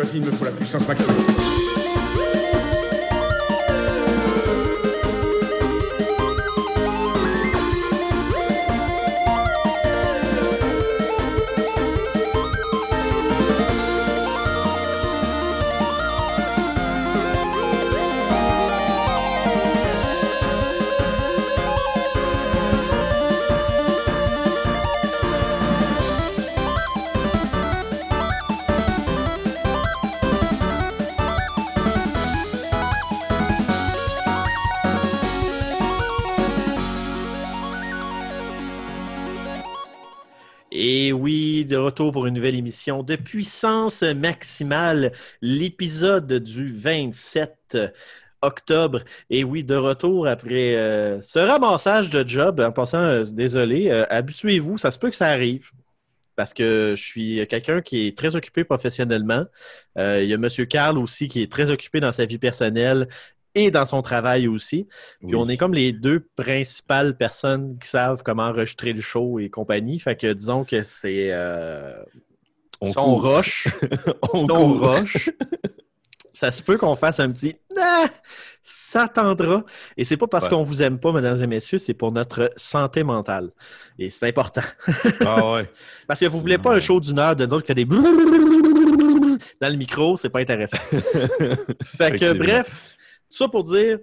Scott, il me faut la puissance maximale. Pour une nouvelle émission de Puissance Maximale, l'épisode du 27 octobre. Et oui, de retour après euh, ce ramassage de job. En passant, euh, désolé, euh, habituez-vous, ça se peut que ça arrive. Parce que je suis quelqu'un qui est très occupé professionnellement. il y a M. Carl aussi qui est très occupé dans sa vie personnelle et dans son travail aussi. Puis Oui. on est comme les deux principales personnes qui savent comment enregistrer le show et compagnie. Fait que disons que c'est. Euh, On si on court. roche. on on roche. Ça se peut qu'on fasse un petit ah, ça tendra. Et c'est pas parce Ouais. qu'on vous aime pas, mesdames et messieurs, c'est pour notre santé mentale. Et c'est important. Ah ouais. Parce que vous voulez pas un show d'une heure de nous autres qui fait des dans le micro, c'est pas intéressant. fait que bref, ça pour dire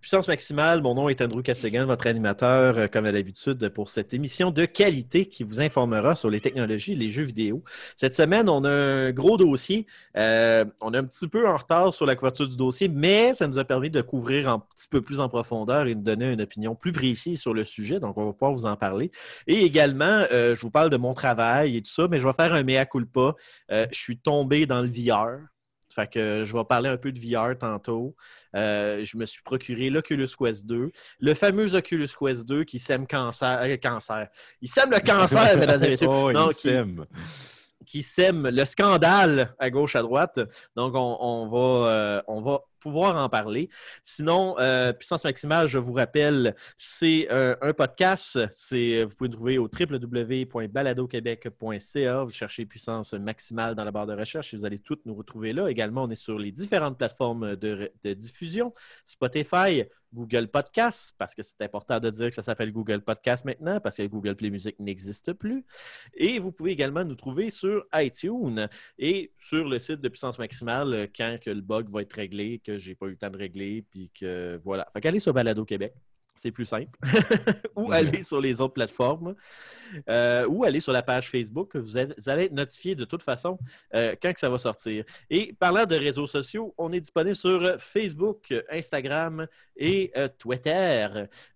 puissance maximale, mon nom est Andrew Castegan, votre animateur, euh, comme à l'habitude, pour cette émission de qualité qui vous informera sur les technologies et les jeux vidéo. Cette semaine, on a un gros dossier. Euh, on est un petit peu en retard sur la couverture du dossier, mais ça nous a permis de couvrir un petit peu plus en profondeur et de donner une opinion plus précise sur le sujet. Donc, on va pouvoir vous en parler. Et également, euh, je vous parle de mon travail et tout ça, mais je vais faire un mea culpa. Je suis tombé dans le VR. Fait que je vais parler un peu de VR tantôt. Euh, je me suis procuré l'Oculus Quest 2, le fameux Oculus Quest 2 qui sème cancer. euh, cancer. Il sème le cancer, mesdames et messieurs. Oh, Non, il qui- sème. qui sème le scandale à gauche, à droite. Donc, on, on va, euh, on va pouvoir en parler. Sinon, euh, Puissance Maximale, je vous rappelle, c'est euh, un podcast. C'est, vous pouvez le trouver au www.baladoquebec.ca. Vous cherchez Puissance Maximale dans la barre de recherche et vous allez toutes nous retrouver là. Également, on est sur les différentes plateformes de, diffusion. Spotify, Google Podcast, parce que c'est important de dire que ça s'appelle Google Podcast maintenant, parce que Google Play Music n'existe plus. Et vous pouvez également nous trouver sur iTunes et sur le site de Puissance Maximale euh, quand que le bug va être réglé, j'ai pas eu le temps de régler, puis que voilà. Fait qu'allez sur Balado Québec. C'est plus simple. ou aller sur les autres plateformes. Euh, ou aller sur la page Facebook. Vous, êtes- vous allez être notifié de toute façon euh, quand que ça va sortir. Et parlant de réseaux sociaux, on est disponible sur Facebook, Instagram et euh, Twitter.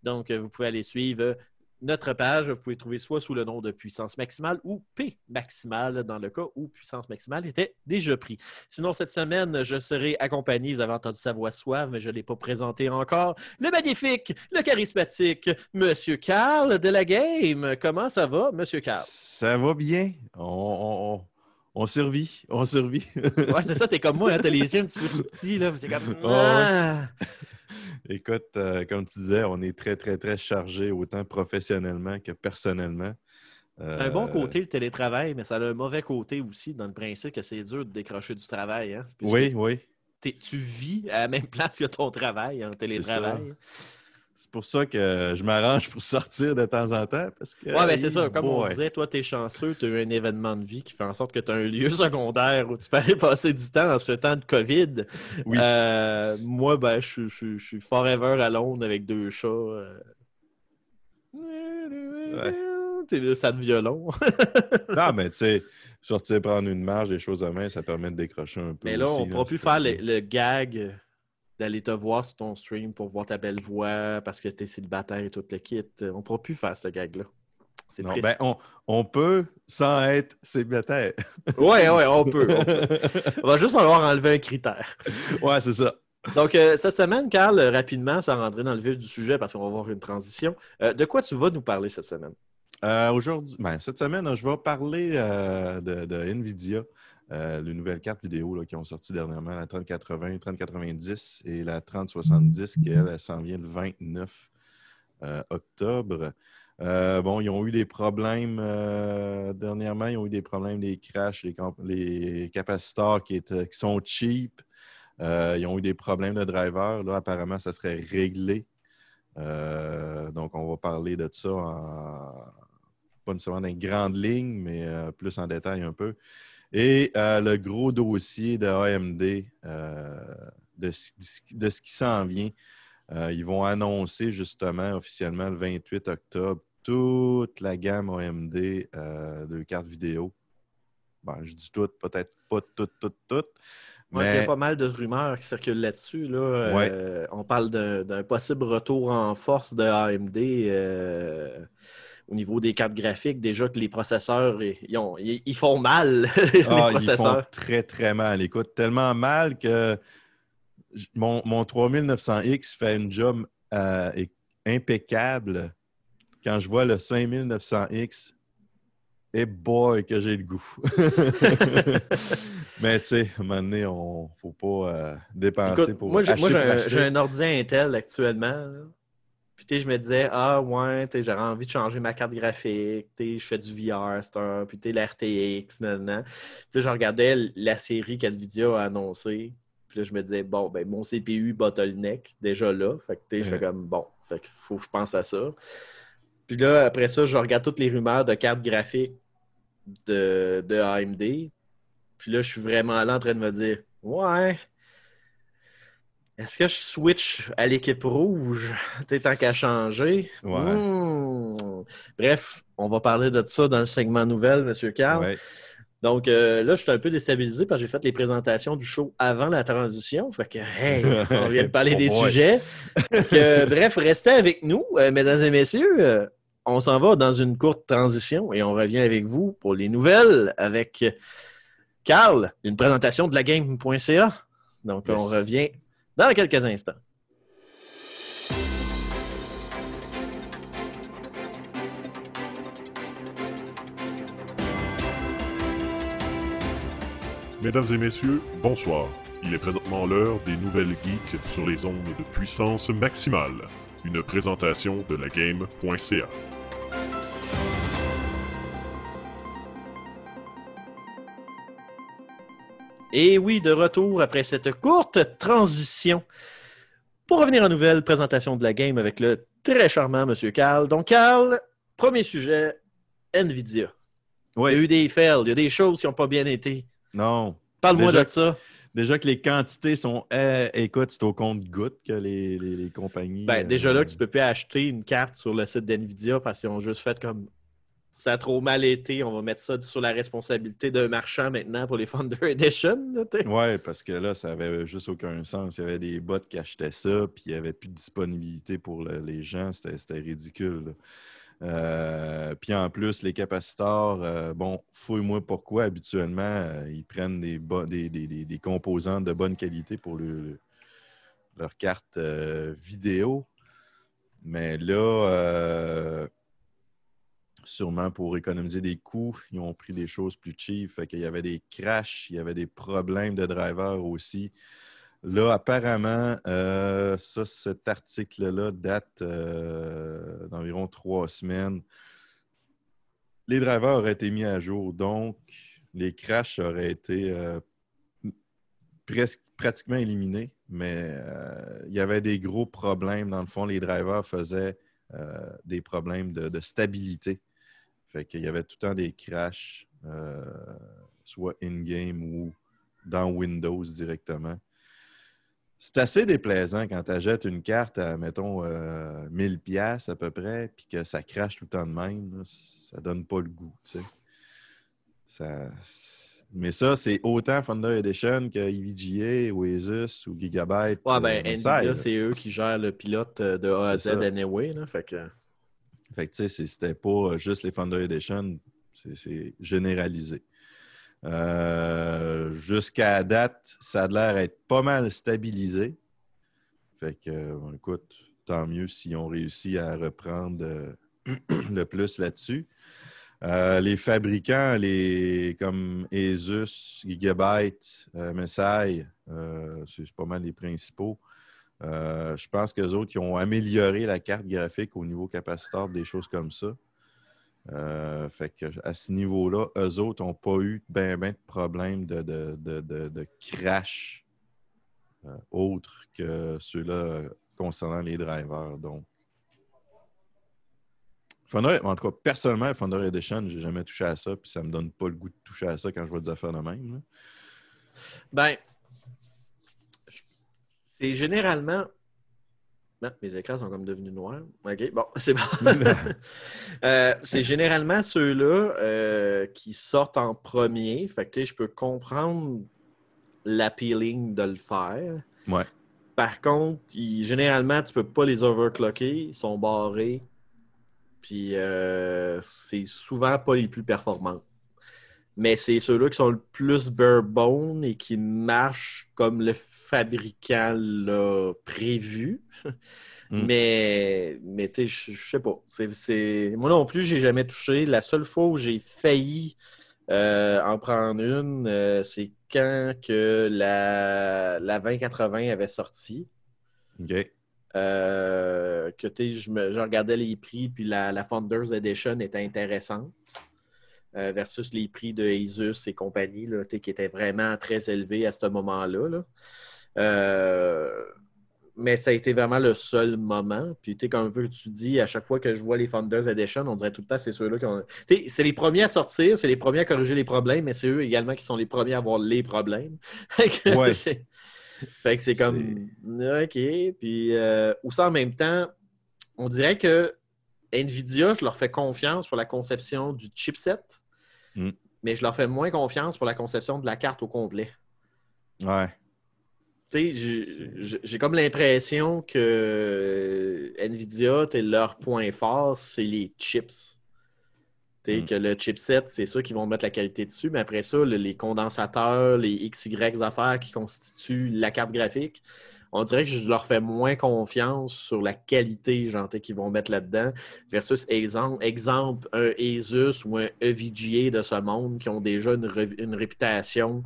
Donc, vous pouvez aller suivre notre page. Vous pouvez trouver soit sous le nom de Puissance Maximale ou P Maximale dans le cas où Puissance Maximale était déjà pris. Sinon, cette semaine, je serai accompagné, vous avez entendu sa voix suave, mais je ne l'ai pas présenté encore, le magnifique, le charismatique, Monsieur Carl de la Game. Comment ça va, Monsieur Carl? Ça va bien. On, on, on, survit. On survit. Ouais, c'est ça, t'es comme moi, hein, t'as les yeux un petit peu tout petits, là. C'est comme... Oh, ouais. Ah! Écoute, euh, comme tu disais, on est très, très, très chargé, autant professionnellement que personnellement. C'est un bon Euh, côté, le télétravail, mais ça a un mauvais côté aussi, dans le principe que c'est dur de décrocher du travail. Hein? Oui, oui. Tu vis à la même place que ton travail, en télétravail. C'est pour ça que je m'arrange pour sortir de temps en temps. Parce que, Ouais, ben c'est ça. Comme on disait, toi, t'es chanceux, tu as eu un événement de vie qui fait en sorte que tu as un lieu secondaire où tu peux aller passer du temps en ce temps de COVID. Oui. Euh, moi, ben, je suis- je suis- je suis forever à Londres avec deux chats. euh. Tu sais, ça de violon. Non, mais tu sais, sortir prendre une marge, des choses à main, ça permet de décrocher un peu. Mais là, aussi, on ne pourra plus faire le gag d'aller te voir sur ton stream pour voir ta belle voix parce que tu es célibataire et tout le kit. On ne pourra plus faire ce gag-là. C'est Non, ben, on, on peut sans être célibataire. Ouais, ouais, on peut. On, peut. On va juste falloir enlever un critère. ouais, c'est ça. Donc, euh, cette semaine, Carl, rapidement, sans rentrer dans le vif du sujet parce qu'on va avoir une transition, euh, de quoi tu vas nous parler cette semaine? Euh, Aujourd'hui, ben, cette semaine, je vais parler de, de NVIDIA, euh, les nouvelles cartes vidéo là, qui ont sorti dernièrement, la 3080, 3090 et la 3070, qui elle, elle s'en vient le 29 euh, octobre. Euh, bon, ils ont eu des problèmes dernièrement, ils ont eu des problèmes, des crashs, les, les capaciteurs qui, qui sont cheap. Ils ont eu des problèmes de driver. Là, apparemment, ça serait réglé. Donc, on va parler de ça en, pas nécessairement dans les grandes lignes, mais plus en détail un peu. Et euh, le gros dossier de AMD, euh, de, ce- de ce qui s'en vient. Euh, ils vont annoncer justement officiellement le 28 octobre toute la gamme AMD de cartes vidéo. Bon, je dis toutes, peut-être pas toutes, toutes, toutes. Ouais, Il y a pas mal de rumeurs qui circulent là-dessus. Là. Euh, on parle d'un d'un possible retour en force de AMD euh, au niveau des cartes graphiques. Déjà que les processeurs, ils, ont- ils- ils font mal, les Ah, ils font processeurs. très, très mal. Écoute, tellement mal que mon, mon 3900X fait une job euh, impeccable. Quand je vois le 5900X, et boy, que j'ai le goût. Mais tu sais, à un moment donné, on faut pas euh, dépenser Écoute, pour moi, j'ai acheter moi, j'ai un, un ordi Intel actuellement. Puis, je me disais, ah, ouais, j'aurais envie de changer ma carte graphique. Je fais du VR, c'est un. Puis, la RTX, nan, Puis, là, je regardais la série qu'NVIDIA a annoncée. Puis, là, je me disais, bon, ben, mon CPU bottleneck, déjà là. Fait que, tu sais, je fais comme, bon, fait qu'il faut que je pense à ça. Puis là, après ça, je regarde toutes les rumeurs de cartes graphiques de, de AMD. Puis là, je suis vraiment là en train de me dire, ouais. Est-ce que je switch à l'équipe rouge? Sais, tant qu'à changer. Ouais. Hmm. Bref, on va parler de ça dans le segment nouvelle, M. Carl. Ouais. Donc euh, là, je suis un peu déstabilisé parce que j'ai fait les présentations du show avant la transition. Fait que, hey, on vient de parler Oh des boy. sujets. Euh, bref, restez avec nous, euh, mesdames et messieurs. On s'en va dans une courte transition et on revient avec vous pour les nouvelles avec Carl, une présentation de la game.ca. Donc, Yes. on revient dans quelques instants. Mesdames et messieurs, bonsoir. Il est présentement l'heure des nouvelles geeks sur les ondes de puissance maximale. Une présentation de la game.ca. Et oui, de retour après cette courte transition. Pour revenir en nouvelle présentation de la game avec le très charmant Monsieur Carl. Donc, Carl, premier sujet, Nvidia. Il y a eu des fails, il y a des choses qui n'ont pas bien été. Non. Parle-moi de ça. Déjà que les quantités sont. eh, écoute, c'est au compte-goutte que les, les- les compagnies. Ben, euh, déjà là, tu peux plus acheter une carte sur le site d'NVIDIA parce qu'ils ont juste fait comme ça a trop mal été, on va mettre ça sur la responsabilité d'un marchand maintenant pour les Thunder Edition. Ouais, parce que là, ça avait juste aucun sens. Il y avait des bots qui achetaient ça, puis il n'y avait plus de disponibilité pour le- les gens. C'était ridicule. Euh, puis en plus, les capaciteurs, euh, bon, fouille-moi pourquoi habituellement, euh, ils prennent des, des, des- des- composants de bonne qualité pour le- leur carte euh, vidéo. Mais là, sûrement pour économiser des coûts, ils ont pris des choses plus cheap. Fait qu'il y avait des crashs, il y avait des problèmes de driver aussi. Là, apparemment, euh, cet article-là date euh, d'environ trois semaines. Les drivers auraient été mis à jour, donc les crashs auraient été euh, presque pratiquement éliminés, mais il y avait des gros problèmes. Dans le fond, les drivers faisaient des problèmes de stabilité. Fait qu'il y avait tout le temps des crashs, euh, soit in-game ou dans Windows directement. C'est assez déplaisant quand tu achètes une carte à, mettons, euh, 1000 pièces à peu près, puis que ça crache tout le temps de même. là. ça donne pas le goût, tu sais. Ça... Mais ça, c'est autant Thunder Edition que EVGA, Oasis ou Gigabyte. Ouais, ben, euh, Nvidia, c'est eux qui gèrent le pilote euh, de A à Z anyway. Là, fait que... Fait que, tu sais, c'était pas juste les Founder Edition, c'est- généralisé. Euh, Jusqu'à date, ça a l'air d'être pas mal stabilisé. Fait que, euh, écoute, tant mieux si on réussit à reprendre euh, le plus là-dessus. Euh, les fabricants, les comme Asus, Gigabyte, euh, euh, c'est pas mal les principaux. Euh, je pense qu'eux autres qui ont amélioré la carte graphique au niveau capaciteur, des choses comme ça. Euh, fait que à ce niveau-là, eux autres n'ont pas eu ben, ben de problème de, de, de, de- crash euh, autre que ceux-là concernant les drivers. Donc, en tout cas, personnellement, le Thunder Edition, j'ai jamais touché à ça, puis ça me donne pas le goût de toucher à ça quand je vois des affaires de même. Ben, c'est généralement. Non, mes écrans sont comme devenus noirs. OK, bon, c'est bon. Euh, c'est généralement ceux-là euh, qui sortent en premier. Fait que, tu sais, je peux comprendre l'appealing de le faire. Ouais. Par contre, ils- généralement, tu peux pas les overclocker. Ils sont barrés. Puis, euh, c'est souvent pas les plus performants. Mais c'est ceux-là qui sont le plus bare bone et qui marchent comme le fabricant l'a prévu. Mm. Mais, mais tu sais, je sais pas. Moi non plus, j'ai jamais touché. La seule fois où j'ai failli euh, en prendre une, euh, c'est quand que la, la 2080 avait sorti. OK. Euh, que tu sais, je, me- je regardais les prix, puis la, la Founders Edition était intéressante euh, versus les prix de Asus et compagnie, là, qui étaient vraiment très élevés à ce moment-là. là. Euh, mais ça a été vraiment le seul moment. Puis, tu sais, comme un peu tu dis, à chaque fois que je vois les Founders Edition, on dirait tout le temps c'est ceux-là qui ont. Tu sais, c'est les premiers à sortir, c'est les premiers à corriger les problèmes, mais c'est eux également qui sont les premiers à avoir les problèmes. Ouais. fait que c'est comme. OK. Puis, euh, ou ça en même temps, on dirait que Nvidia, je leur fais confiance pour la conception du chipset, Mm. mais je leur fais moins confiance pour la conception de la carte au complet. Ouais. Tu sais, j'ai- comme l'impression que Nvidia, leur point fort, c'est les chips. Tu sais, Mm. Que le chipset, c'est sûr qu'ils vont mettre la qualité dessus, mais après ça, le- les condensateurs, les XY affaires qui constituent la carte graphique, on dirait que je leur fais moins confiance sur la qualité qu'ils vont mettre là-dedans versus exemple, exemple, un Asus ou un EVGA de ce monde qui ont déjà une, ré- une réputation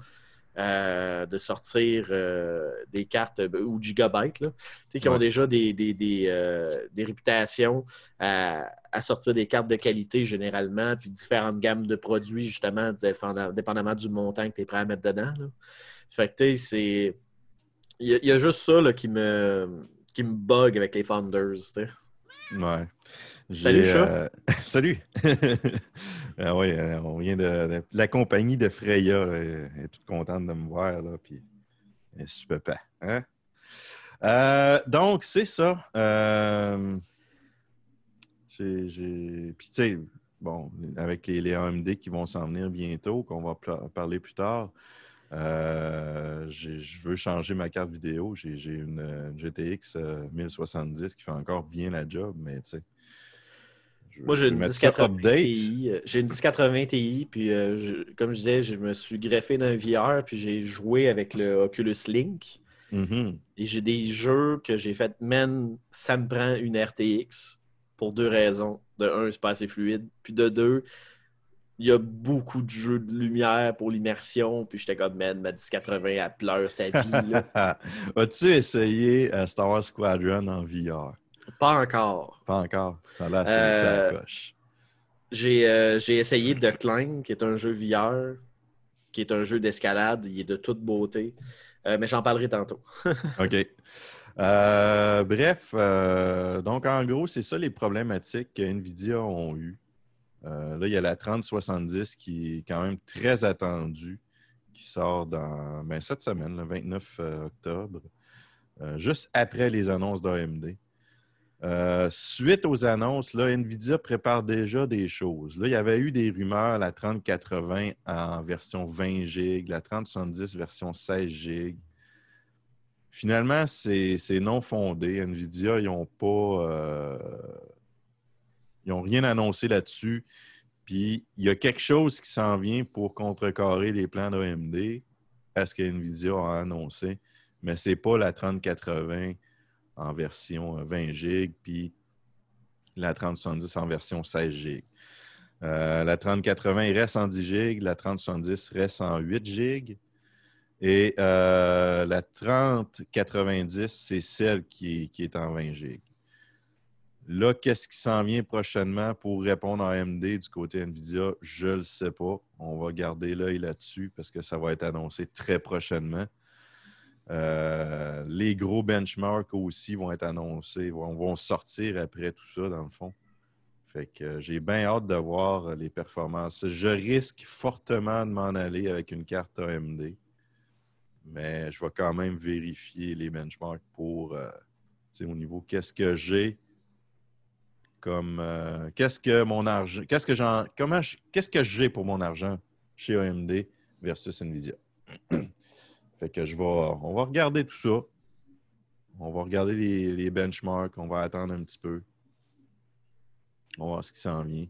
euh, de sortir euh, des cartes euh, ou gigabytes, là, qui ont Ouais. déjà des, des, des, des réputations à, à sortir des cartes de qualité généralement, puis différentes gammes de produits, justement, dépendam- dépendamment du montant que tu es prêt à mettre dedans. là. Fait que, tu sais, c'est. Il y, a- il y a juste ça là, qui, me, qui me bug avec les Founders. tu sais. Ouais. Salut, chat. euh, Salut! ah oui, euh, on vient de, de- La compagnie de Freya là, est toute contente de me voir. Là, puis super pas. Hein? Euh, donc, c'est ça. Euh, j'ai, Puis, tu sais, bon, avec les, les AMD qui vont s'en venir bientôt, qu'on va parler plus tard, euh, je veux changer ma carte vidéo. J'ai, une, euh, GTX euh, 1070 qui fait encore bien la job, mais tu sais. Moi, j'ai une mettre ça 1080 update. Ti. euh, J'ai une 1080 Ti, puis euh, je- comme je disais, je me suis greffé d'un VR, puis j'ai joué avec le Oculus Link. Mhm. Et j'ai des jeux que j'ai fait, man, ça me prend une RTX pour deux raisons. De un, c'est pas assez fluide. Puis de deux, il y a beaucoup de jeux de lumière pour l'immersion. Puis j'étais comme, man, ma 1080, elle pleure sa vie. là. As-tu essayé euh, Star Wars Squadron en VR? pas encore. Pas encore. Ça a l'air assez Euh, ça coche. J'ai euh, j'ai essayé The Climb, qui est un jeu VR, qui est un jeu d'escalade. Il est de toute beauté. Euh, mais j'en parlerai tantôt. OK. Bref, donc en gros, c'est ça les problématiques que NVIDIA ont eues. Euh, là, il y a la 3070 qui est quand même très attendue, qui sort dans ben, cette semaine, le 29 euh, octobre, euh, juste après les annonces d'AMD. Suite aux annonces, NVIDIA prépare déjà des choses. Là, il y avait eu des rumeurs, la 3080 en version 20 GB, la 3070 version 16 GB. Finalement, c'est non fondé. NVIDIA, ils n'ont pas, n'ont rien annoncé là-dessus. Puis il y a quelque chose qui s'en vient pour contrecarrer les plans d'AMD à ce que Nvidia a annoncé. Mais ce n'est pas la 3080 en version 20 GB, puis la 3070 en version 16 GB. Euh, la 3080 reste en 10 GB, la 3070 reste en 8 GB. Et euh, la 3090, c'est celle qui est, en 20 GB. Là, qu'est-ce qui s'en vient prochainement pour répondre à AMD du côté NVIDIA? Je ne le sais pas. On va garder l'œil là-dessus parce que ça va être annoncé très prochainement. Euh, les gros benchmarks aussi vont être annoncés, vont, vont, sortir après tout ça, dans le fond. Fait que j'ai bien hâte de voir les performances. Je risque fortement de m'en aller avec une carte AMD, mais je vais quand même vérifier les benchmarks pour, euh, au niveau qu'est-ce que j'ai comme, qu'est-ce que mon argent, qu'est-ce que j'en, comment, qu'est-ce que j'ai pour mon argent chez AMD versus Nvidia? Fait que je vais, on va regarder tout ça. On va regarder les, benchmarks. On va attendre un petit peu. On va voir ce qui s'en vient.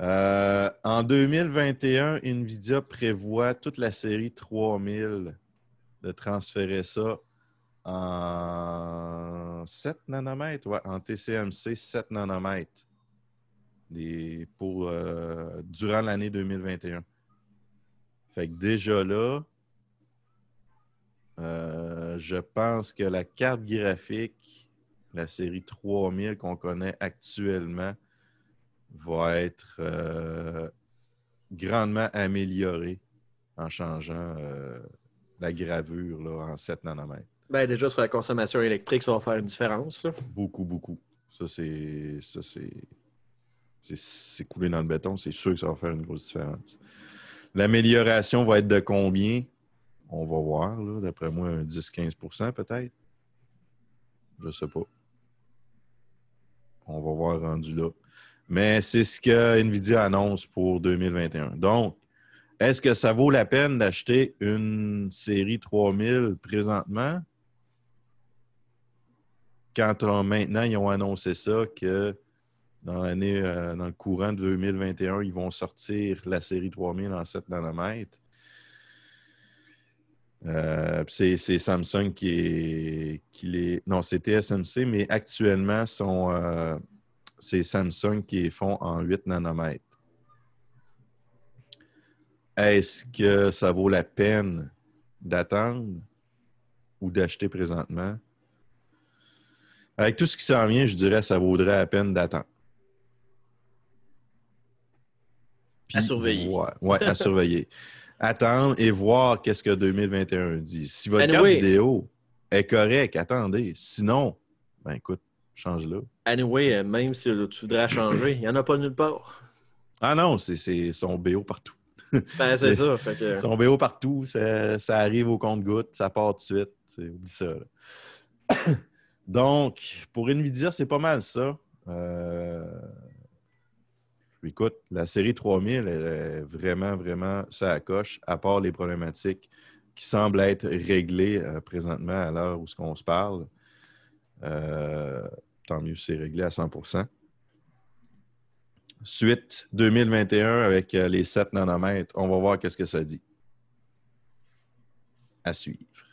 Euh, en 2021, NVIDIA prévoit toute la série 3000 de transférer ça en 7 nanomètres, ouais, en TCMC 7 nanomètres pour, euh, durant l'année 2021. Fait que déjà là, euh, je pense que la carte graphique, la série 3000 qu'on connaît actuellement, va être euh, grandement améliorée en changeant la gravure là, en 7 nanomètres. Ben, déjà, sur la consommation électrique, ça va faire une différence. Beaucoup, beaucoup. Ça, c'est. Ça, c'est. C'est coulé dans le béton, c'est sûr que ça va faire une grosse différence. L'amélioration va être de combien? On va voir, d'après moi, un 10-15% peut-être. Je ne sais pas. On va voir rendu là. Mais c'est ce que Nvidia annonce pour 2021. Donc, est-ce que ça vaut la peine d'acheter une série 3000 présentement? Quand maintenant ils ont annoncé ça, que dans l'année, euh, dans le courant de 2021, ils vont sortir la série 3000 en 7 nanomètres. Euh, c'est Samsung qui est, qui Non, c'était SMC, mais actuellement, euh, c'est Samsung qui est font en 8 nanomètres. Est-ce que ça vaut la peine d'attendre ou d'acheter présentement? Avec tout ce qui s'en vient, je dirais que ça vaudrait la peine d'attendre. à surveiller. ouais à surveiller. attendre et voir qu'est-ce que 2021 dit. Si votre carte vidéo est correcte, attendez. Sinon, ben écoute, change-la. Anyway, euh, même si tu voudrais changer, il n'y en a pas nulle part. Ah non, c'est son BO partout. Ben, c'est ça. Fait Son BO partout, ça, arrive au compte-goutte, ça part tout de suite. Oublie ça. Donc, pour Nvidia, c'est pas mal ça. Euh, Écoute, la série 3000 est vraiment, vraiment ça coche, à part les problématiques qui semblent être réglées euh, présentement à l'heure où qu'on se parle. Euh, tant mieux, c'est réglé à 100% Suite 2021 avec euh, les 7 nanomètres, on va voir qu'est-ce que ça dit. À suivre.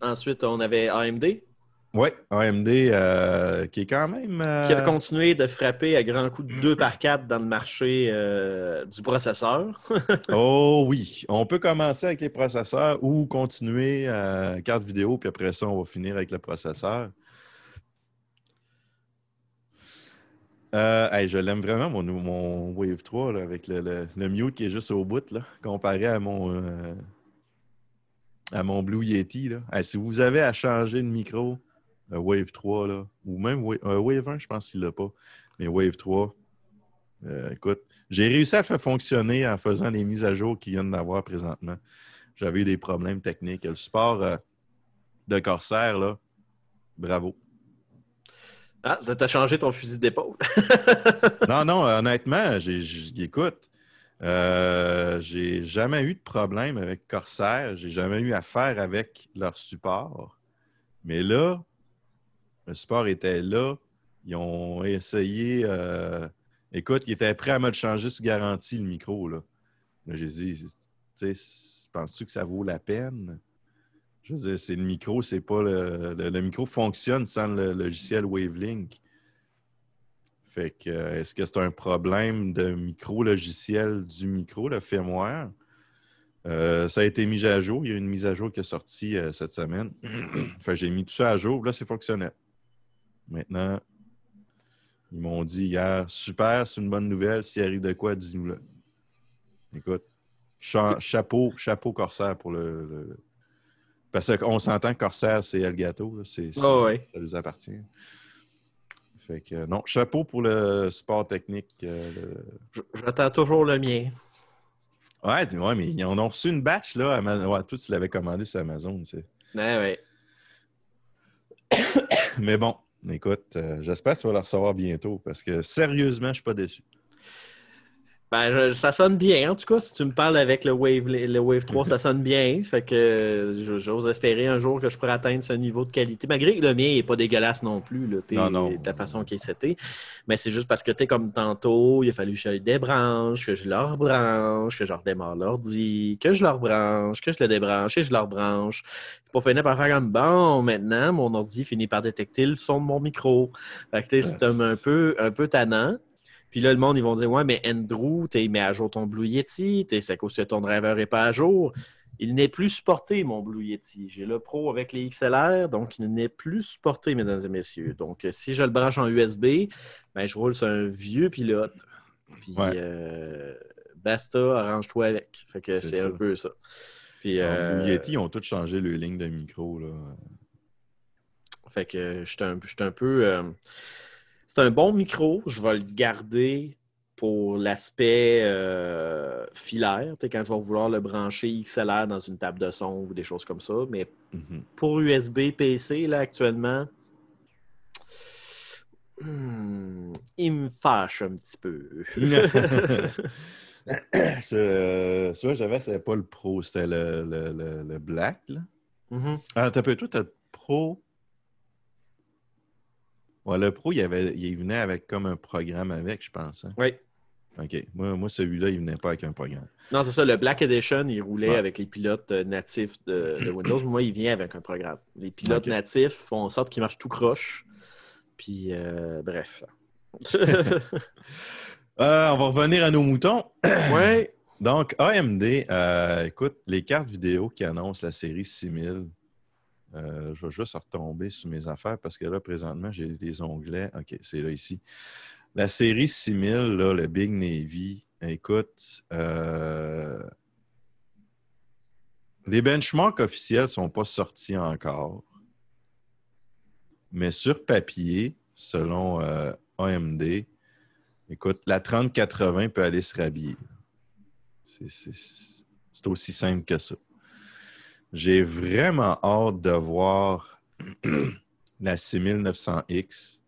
Ensuite, on avait AMD. Oui, AMD euh, qui est quand même. Euh, qui a continué de frapper à grands coups de 2 par 4 dans le marché euh, du processeur. oh oui, on peut commencer avec les processeurs ou continuer à carte vidéo, puis après ça, on va finir avec le processeur. je l'aime vraiment, mon, mon Wave 3, avec le, le, mute qui est juste au bout, là, comparé à mon, à mon Blue Yeti. Là. si vous avez à changer de micro, Wave 3, là, ou même Wave 1, je pense qu'il l'a pas. Mais Wave 3, euh, écoute, j'ai réussi à le faire fonctionner en faisant les mises à jour qu'il viennent d'avoir présentement. J'avais eu des problèmes techniques. Le support euh, de Corsair, là, bravo. Ah, ça t'a changé ton fusil d'épaule? non, non, honnêtement, j'ai, écoute, euh, j'ai jamais eu de problème avec Corsair. J'ai jamais eu affaire avec leur support. Mais là, Le support était là. Ils ont essayé. euh, Écoute, ils étaient prêts à me changer sous garantie, le micro. Là, j'ai dit, tu sais, penses-tu que ça vaut la peine? Je veux dire, c'est le micro, c'est pas le. le micro fonctionne sans le logiciel Wavelink. Fait que, euh, est-ce que c'est un problème de micro-logiciel du micro, le firmware? Euh, ça a été mis à jour. Il y a une mise à jour qui est sortie euh, cette semaine. que j'ai mis tout ça à jour. Là, c'est fonctionnel. Maintenant, ils m'ont dit hier, super, c'est une bonne nouvelle. S'il arrive de quoi, dis-nous-le. Écoute, cha- chapeau, chapeau Corsair pour le. le- Parce qu'on s'entend que Corsair, c'est Elgato. C'est, ouais. Ça nous appartient. Fait que, non, chapeau pour le support technique. euh, le- J'attends toujours le mien. Ouais, ouais, mais ils en ont reçu une batch, là. Ama- Ouais, toi, tu l'avais commandé sur Amazon, tu sais. Ouais, ouais. Mais bon, écoute, euh, j'espère que tu vas le recevoir bientôt parce que sérieusement, je suis pas déçu. Ben, je- ça sonne bien, en tout cas. Si tu me parles avec le Wave, le Wave 3, ça sonne bien. Fait que j'ose espérer un jour que je pourrai atteindre ce niveau de qualité. Malgré que le mien n'est pas dégueulasse non plus, là, Non, non. de la façon qu'il est seté. Mais c'est juste parce que, tu comme tantôt, il a fallu que je le débranche, que je le rebranche, que je redémarre l'ordi, que je le rebranche, que je le débranche et je le rebranche. Pour finir par faire comme bon, maintenant, mon ordi finit par détecter le son de mon micro. Fait que, tu sais, c'est Ah, un, un peu, un peu tannant. Puis là, le monde, ils vont dire Ouais, mais Andrew, tu mis à jour ton Blue Yeti, t'es- c'est à cause que ton driver n'est pas à jour. Il n'est plus supporté, mon Blue Yeti. J'ai le Pro avec les XLR, donc il n'est plus supporté, mesdames et messieurs. Donc, euh, si je le branche en USB, ben, je roule sur un vieux pilote. Puis, Ouais. euh, basta, arrange-toi avec. Fait que C'est un peu ça. Puis, Euh, euh, Yeti, ils ont tous changé le ligne de micro, là. Fait que j'étais un, un peu. euh, c'est un bon micro. Je vais le garder pour l'aspect euh, filaire. Tu sais, quand je vais vouloir le brancher XLR dans une table de son ou des choses comme ça. Mais Mhm. pour USB PC, là, actuellement, hmm, il me fâche un petit peu. Je- euh, ça, j'avais, c'était pas le pro, c'était le, le, le- le black, là. Mhm. Ah, t'as peu, toi, t'as le pro. Ouais, le pro, il, avait, il venait avec comme un programme avec, je pense. hein. Oui. OK. Moi, moi celui-là, il venait pas avec un programme. Non, c'est ça. Le Black Edition, il roulait Ouais. avec les pilotes euh, natifs de, de Windows. Moi, il vient avec un programme. Les pilotes natifs font en sorte qu'ils marchent tout croche. Puis, euh, bref. Euh, on va revenir à nos moutons. ouais. Donc, AMD, euh, écoute, les cartes vidéo qui annoncent la série 6000, euh, je vais juste retomber sur mes affaires parce que là, présentement, j'ai des onglets. OK, c'est là ici. La série 6000, là, le Big Navy, écoute, euh, les benchmarks officiels ne sont pas sortis encore. Mais sur papier, selon euh, AMD, écoute, la 3080 peut aller se rhabiller. C'est- aussi simple que ça. J'ai vraiment hâte de voir la 6900X.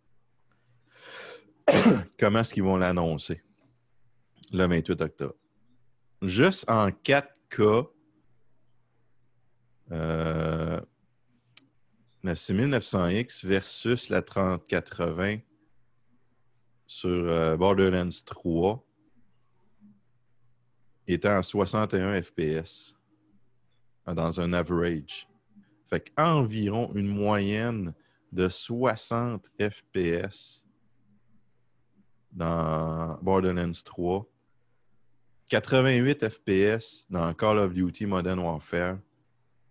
Comment est-ce qu'ils vont l'annoncer le 28 octobre? Juste en 4K, euh, la 6900X versus la 3080 sur euh, Borderlands 3 était en 61 FPS dans un average. Fait qu'environ une moyenne de 60 FPS dans Borderlands 3, 88 FPS dans Call of Duty Modern Warfare,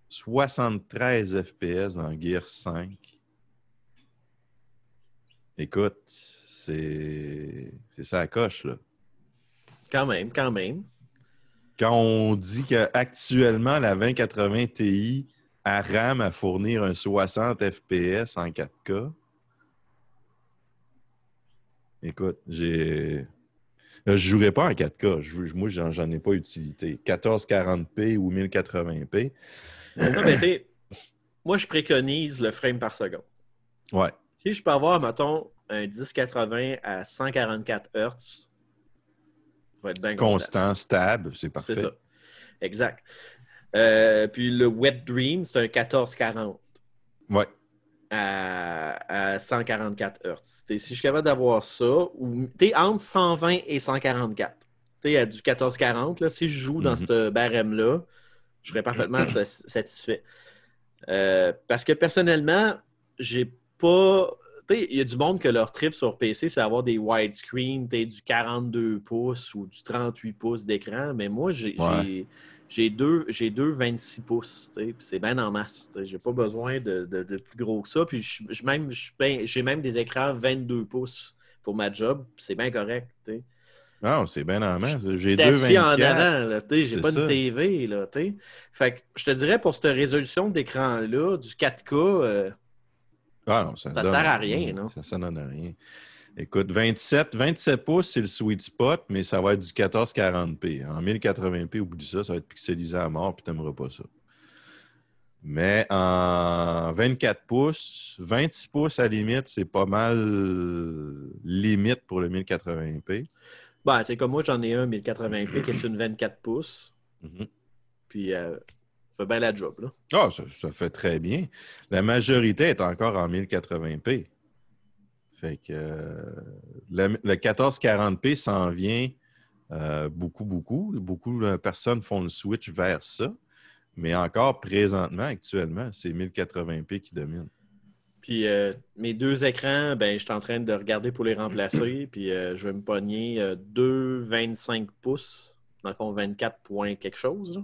73 FPS dans Gear 5. Écoute, c'est ça la coche, là. Quand même, quand même. Quand on dit qu'actuellement, la 2080 Ti a RAM à fournir un 60 FPS en 4K, écoute, j'ai. Je ne jouerai pas en 4K. Je- moi, j'en j'en ai pas utilité. 1440p ou 1080p. Non, mais moi, je préconise le frame par seconde. Ouais. Si je peux avoir, mettons, un 1080 à 144 Hz, vais être bien content. Constant, stable, c'est parfait. C'est ça. Exact. Euh, puis le Wet Dream, c'est un 1440. Ouais. à, à 144 Hz. Si je suis capable d'avoir ça, ou t'es entre 120 et 144. T'es à du 1440, là, si je joue dans Mhm. ce barème-là, je serais parfaitement sa- satisfait. Euh, parce que personnellement, j'ai pas. Il y a du monde que leur trip sur PC, c'est avoir des widescreen, du 42 pouces ou du 38 pouces d'écran. Mais moi, j'ai Ouais. deux, deux 26 pouces. C'est bien en masse. J'ai pas besoin de, de- de plus gros que ça. Puis même, j'ai même des écrans 22 pouces pour ma job. C'est bien correct. t'sais. Non, c'est bien en main. J'ai deux assis en 24. avant, j'ai pas ça. de TV, là, t'sais. Fait que je te dirais, pour cette résolution d'écran-là, du 4K, euh, Ah non, ça, Ça donne sert à rien, non? Ça, ça donne à rien. Écoute, 27, 27 pouces, c'est le sweet spot, mais ça va être du 1440p. En 1080p, oublie ça, ça va être pixelisé à mort, puis tu n'aimeras pas ça. Mais en 24 pouces, 26 pouces à limite, c'est pas mal limite pour le 1080p. ben, t'sais, comme moi, j'en ai un 1080p qui est une 24 pouces. Mhm. Puis, euh, ça fait bien la job, là. Ah, ça, ça fait très bien. La majorité est encore en 1080p. Fait que euh, le, le 1440p s'en vient euh, beaucoup, beaucoup. Beaucoup de personnes font le switch vers ça. Mais encore présentement, actuellement, c'est 1080p qui domine. Puis, euh, mes deux écrans, ben, je suis en train de regarder pour les remplacer. puis, euh, je vais me pogner euh, deux 25 pouces. Dans le fond, 24 points quelque chose.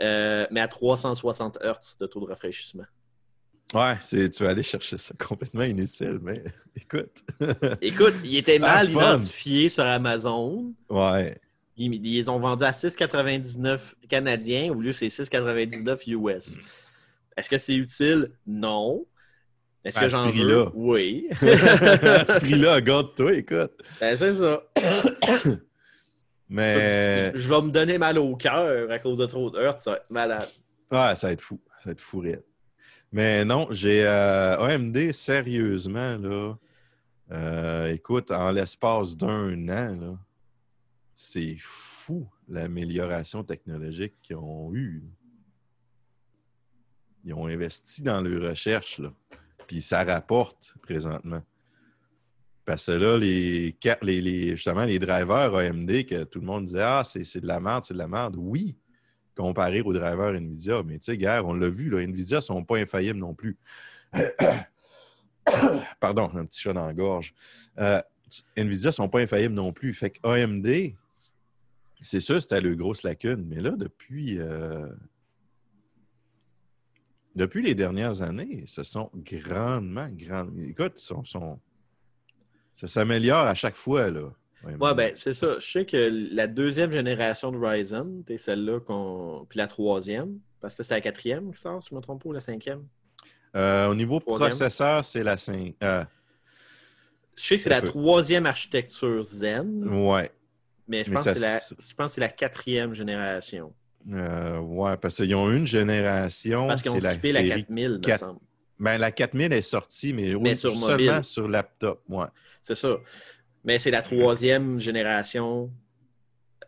Euh, mais à 360 Hz de taux de rafraîchissement. Ouais, c'est, tu vas aller chercher ça complètement inutile, mais écoute. Écoute, il était mal Ah, identifié sur Amazon. ouais. Ils, ils les ont vendus à 6,99 canadiens au lieu de ces 6,99 US. Est-ce que c'est utile? Non. Est-ce que j'en veux? prix-là. Oui. à ce prix-là, regarde-toi, écoute. Ben, c'est ça. Mais. Je vais me donner mal au cœur à cause de trop de heurts. Ça va être malade. Ouais, ça va être fou. Ça va être fou raide. Mais non, j'ai euh, AMD, sérieusement, là. euh, écoute, en l'espace d'un an, là, c'est fou l'amélioration technologique qu'ils ont eue. Ils ont investi dans leurs recherches, là. Puis ça rapporte présentement. Parce que là, les, justement, les drivers AMD, que tout le monde disait Ah, c'est de la merde, c'est de la merde. Oui, comparé aux drivers NVIDIA. Mais tu sais, gars, on l'a vu, là, NVIDIA ne sont pas infaillibles non plus. Pardon, un petit chat dans la gorge. Euh, NVIDIA ne sont pas infaillibles non plus. Fait que AMD, c'est sûr, c'était le grosse lacune. Mais là, depuis, euh, depuis les dernières années, ce sont grandement, grandement. Écoute, sont, sont- ça s'améliore à chaque fois. Là, AMD. Ouais, ben, c'est ça. Je sais que la deuxième génération de Ryzen, c'est celle-là qu'on. Puis la troisième, parce que c'est la quatrième qui sort, si je ne me trompe pas, ou la cinquième? Euh, au niveau Troisième. processeur, c'est la 5. euh, Je sais que c'est la troisième architecture Zen, ouais. mais je Mais pense, ça que c'est la... s- je pense que c'est la quatrième génération. Euh, ouais, parce qu'ils ont une génération. Parce qu'ils ont la la série 4000, me quatre- semble. Ben, la 4000 est sortie, mais, Mais oui, sur seulement mobile. sur laptop. Ouais. C'est ça. Mais c'est la troisième génération.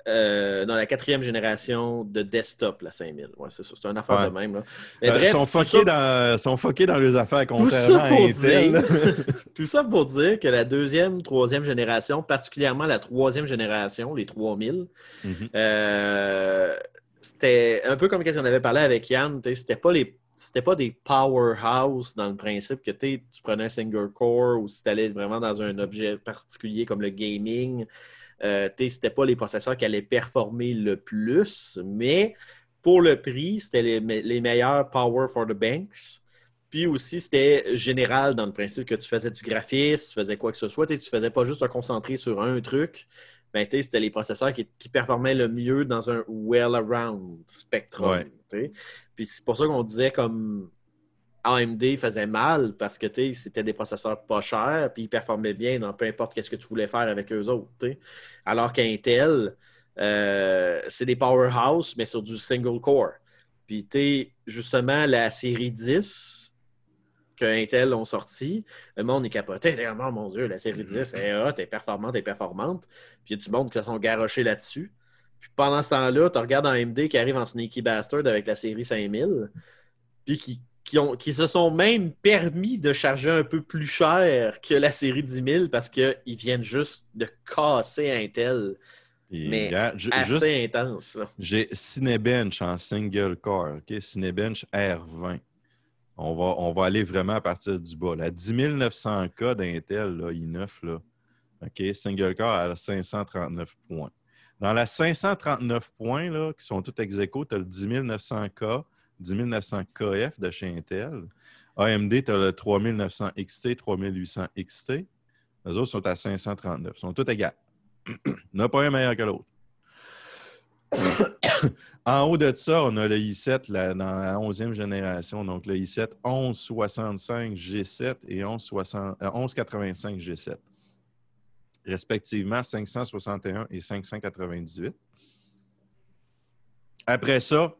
euh, non, la quatrième génération de desktop, la 5000. Ouais, c'est ça. C'est un affaire Ouais. de même. Là. Mais Euh, bref, sont, fuckés ça- dans, sont fuckés dans leurs affaires, Tout contrairement à Intel. dire, tout ça pour dire que la deuxième, troisième génération, particulièrement la troisième génération, les 3000, Mhm. euh, c'était un peu comme quand on avait parlé avec Yann, c'était pas les c'était pas des powerhouse dans le principe que tu prenais un single core ou si tu allais vraiment dans un objet particulier comme le gaming, euh, c'était pas les processeurs qui allaient performer le plus, mais pour le prix, c'était les, me- les meilleurs power for the banks. Puis aussi, c'était général dans le principe que tu faisais du graphisme, tu faisais quoi que ce soit, tu faisais pas juste te concentrer sur un truc. Ben, c'était les processeurs qui, qui performaient le mieux dans un well-around spectrum. Ouais. Puis c'est pour ça qu'on disait comme AMD faisait mal parce que c'était des processeurs pas chers puis ils performaient bien dans peu importe qu'est-ce que tu voulais faire avec eux autres. Alors qu'Intel, euh, c'est des powerhouse, mais sur du single core. Puis justement, la série 10 que Intel ont sorti, le monde est capoté. Comme, Oh mon Dieu, la série 10 est hot, elle est performante, elle est performante. Puis il y a du monde qui se sont garochés là-dessus. Puis pendant ce temps-là, tu regardes un AMD qui arrive en sneaky bastard avec la série 5000, puis qui qui, ont, qui se sont même permis de charger un peu plus cher que la série 10 000 parce qu'ils viennent juste de casser Intel. Et Mais regarde, Assez juste, intense. j'ai Cinebench en single core, OK? Cinebench R20. On va, aller vraiment à partir du bas. La 10 900K d'Intel, là, i9, là, OK? Single core à 539 points. Dans la 539 points, là, qui sont tous ex tu as le 10 900K, 10 900KF de chez Intel. AMD, tu as le 3900 XT, 3800 XT. Les autres sont à 539. Ils sont tous égaux. Il n'y en a pas un meilleur que l'autre. en haut de ça, on a le i7 la- dans la 11e génération. Donc, le i7 1165 G7 et 1160 euh, 1185 G7. Respectivement, 561 et 598. Après ça,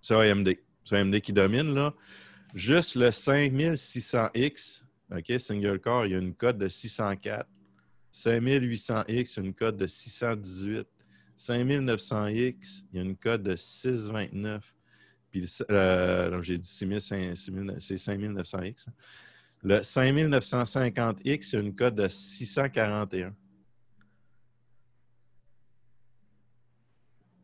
c'est AMD. C'est AMD qui domine. Là. Juste le 5600X, OK, single core, il y a une cote de 604. 5800X, une cote de 618. 5900X, il y a une cote de 629. Puis euh, j'ai dit 6500, 6000, c'est 5900X. Le 5950X, il y a une cote de 641.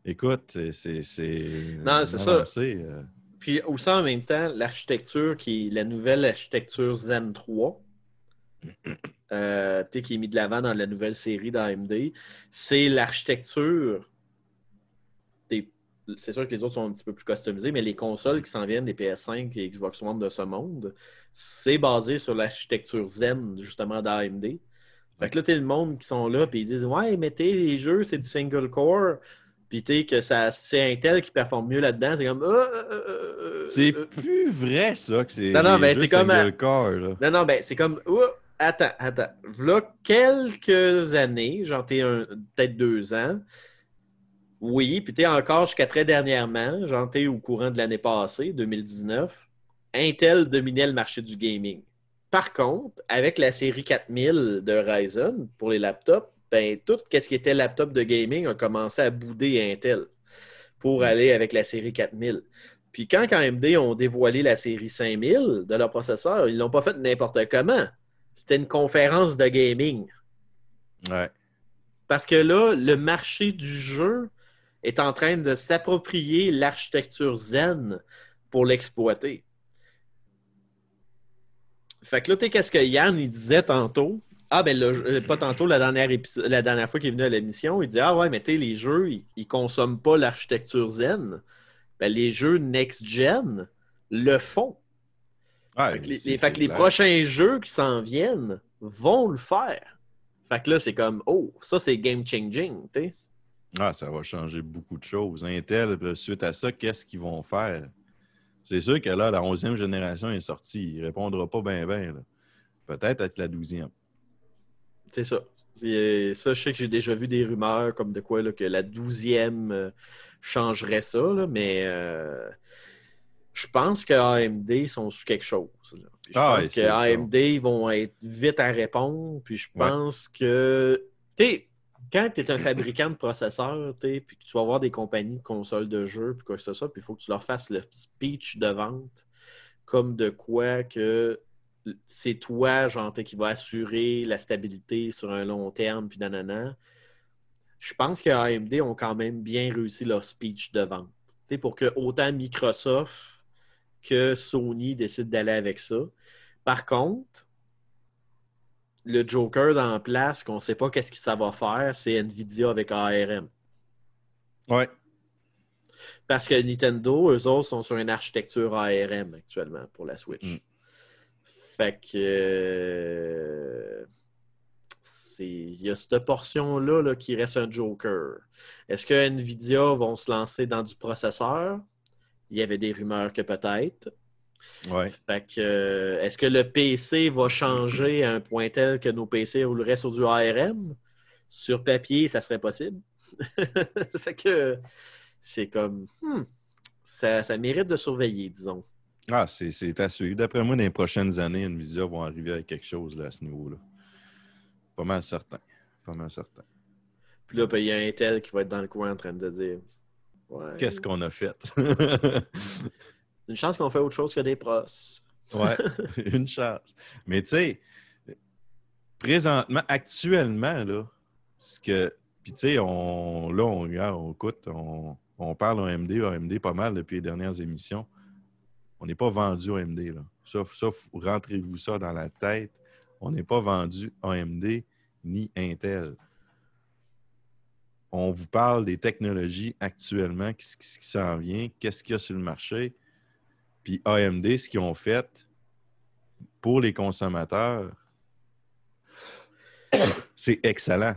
Écoute, c'est. Non, c'est ça. euh. Puis aussi en même temps, l'architecture qui est la nouvelle architecture Zen 3, euh, qui est mis de l'avant dans la nouvelle série d'AMD, c'est l'architecture des. C'est sûr que les autres sont un petit peu plus customisés, mais les consoles qui s'en viennent, les PS5 et Xbox One de ce monde, c'est basé sur l'architecture Zen, justement, d'AMD. Fait que là, t'es le monde qui sont là, puis ils disent Ouais, mettez les jeux, c'est du single core. Puis t'es que ça, c'est Intel qui performe mieux là-dedans. C'est comme. euh, euh, C'est plus vrai, ça, que c'est. Non, non, ben, c'est comme, single core, là. Non, non, ben, c'est comme. Attends, attends. V'là quelques années, genre, t'es un- peut-être deux ans. Oui, puis t'es encore jusqu'à très dernièrement, genre, t'es au courant de l'année passée, 2019. Intel dominait le marché du gaming. Par contre, avec la série 4000 de Ryzen pour les laptops, ben, tout ce qui était laptop de gaming a commencé à bouder Intel pour aller avec la série 4000. Puis quand AMD ont dévoilé la série 5000 de leur processeur, ils l'ont pas fait n'importe comment. C'était une conférence de gaming. Ouais. Parce que là, le marché du jeu est en train de s'approprier l'architecture Zen pour l'exploiter. Fait que là, tu sais, qu'est-ce que Yann il disait tantôt? Ah, ben, le pas tantôt, la dernière, la dernière fois qu'il est venu à l'émission, il dit Ah, ouais, mais tu sais, les jeux, ils, ils consomment pas l'architecture Zen. Ben, les jeux next-gen le font. Ouais, Fait que les, c'est- les- fait c'est que les clair. prochains jeux qui s'en viennent vont le faire. Fait que là, c'est comme, oh, ça, c'est game-changing, tu sais. Ah, ça va changer beaucoup de choses. Intel, suite à ça, qu'est-ce qu'ils vont faire? C'est sûr que là, la 11e génération est sortie. Il ne répondra pas bien, bien. Peut-être avec la 12e. C'est ça. C'est- Ça, je sais que j'ai déjà vu des rumeurs comme de quoi là, que la douzième euh, changerait ça, là, mais euh, je pense que AMD sont sous quelque chose. là. Je Ah, pense que ça. AMD vont être vite à répondre. Puis je Ouais. pense que. Tu sais, quand tu es un fabricant de processeurs, puis que tu vas avoir des compagnies de consoles de jeux, puis quoi que ce soit, puis il faut que tu leur fasses le speech de vente comme de quoi que c'est toi, genre, qui va assurer la stabilité sur un long terme, puis nanana. Je pense que AMD ont quand même bien réussi leur speech de vente. Tu sais, pour que autant Microsoft que Sony décident d'aller avec ça. Par contre, le Joker dans la place, qu'on ne sait pas qu'est-ce que ça va faire, c'est Nvidia avec ARM. Ouais. Parce que Nintendo, eux autres, sont sur une architecture ARM actuellement pour la Switch. Mm. Fait que. euh, Il y a cette portion-là là, qui reste un Joker. Est-ce que Nvidia vont se lancer dans du processeur? Il y avait des rumeurs que peut-être. Ouais. Fait que, euh, est-ce que le PC va changer à un point tel que nos PC rouleraient sur du ARM? Sur papier, ça serait possible. c'est que c'est comme hmm, ça, ça mérite de surveiller, disons. Ah, c'est c'est à suivre. D'après moi, dans les prochaines années, Nvidia vont arriver avec quelque chose là, à ce niveau-là. Pas mal certain. Pas mal certain. Puis là, ben, il y a un tel qui va être dans le coin en train de dire Ouais. Qu'est-ce qu'on a fait? Une chance qu'on fait autre chose que des pros. Ouais, une chance. Mais tu sais, présentement, actuellement, là, ce que. Puis tu sais, on, là, on regarde, on écoute, on, on parle au AMD, AMD pas mal depuis les dernières émissions. On n'est pas vendu au AMD, là. Sauf, sauf rentrez-vous ça dans la tête. On n'est pas vendu AMD ni Intel. On vous parle des technologies actuellement, ce qui, s'en vient, qu'est-ce qu'il y a sur le marché. Puis AMD, ce qu'ils ont fait pour les consommateurs, c'est excellent.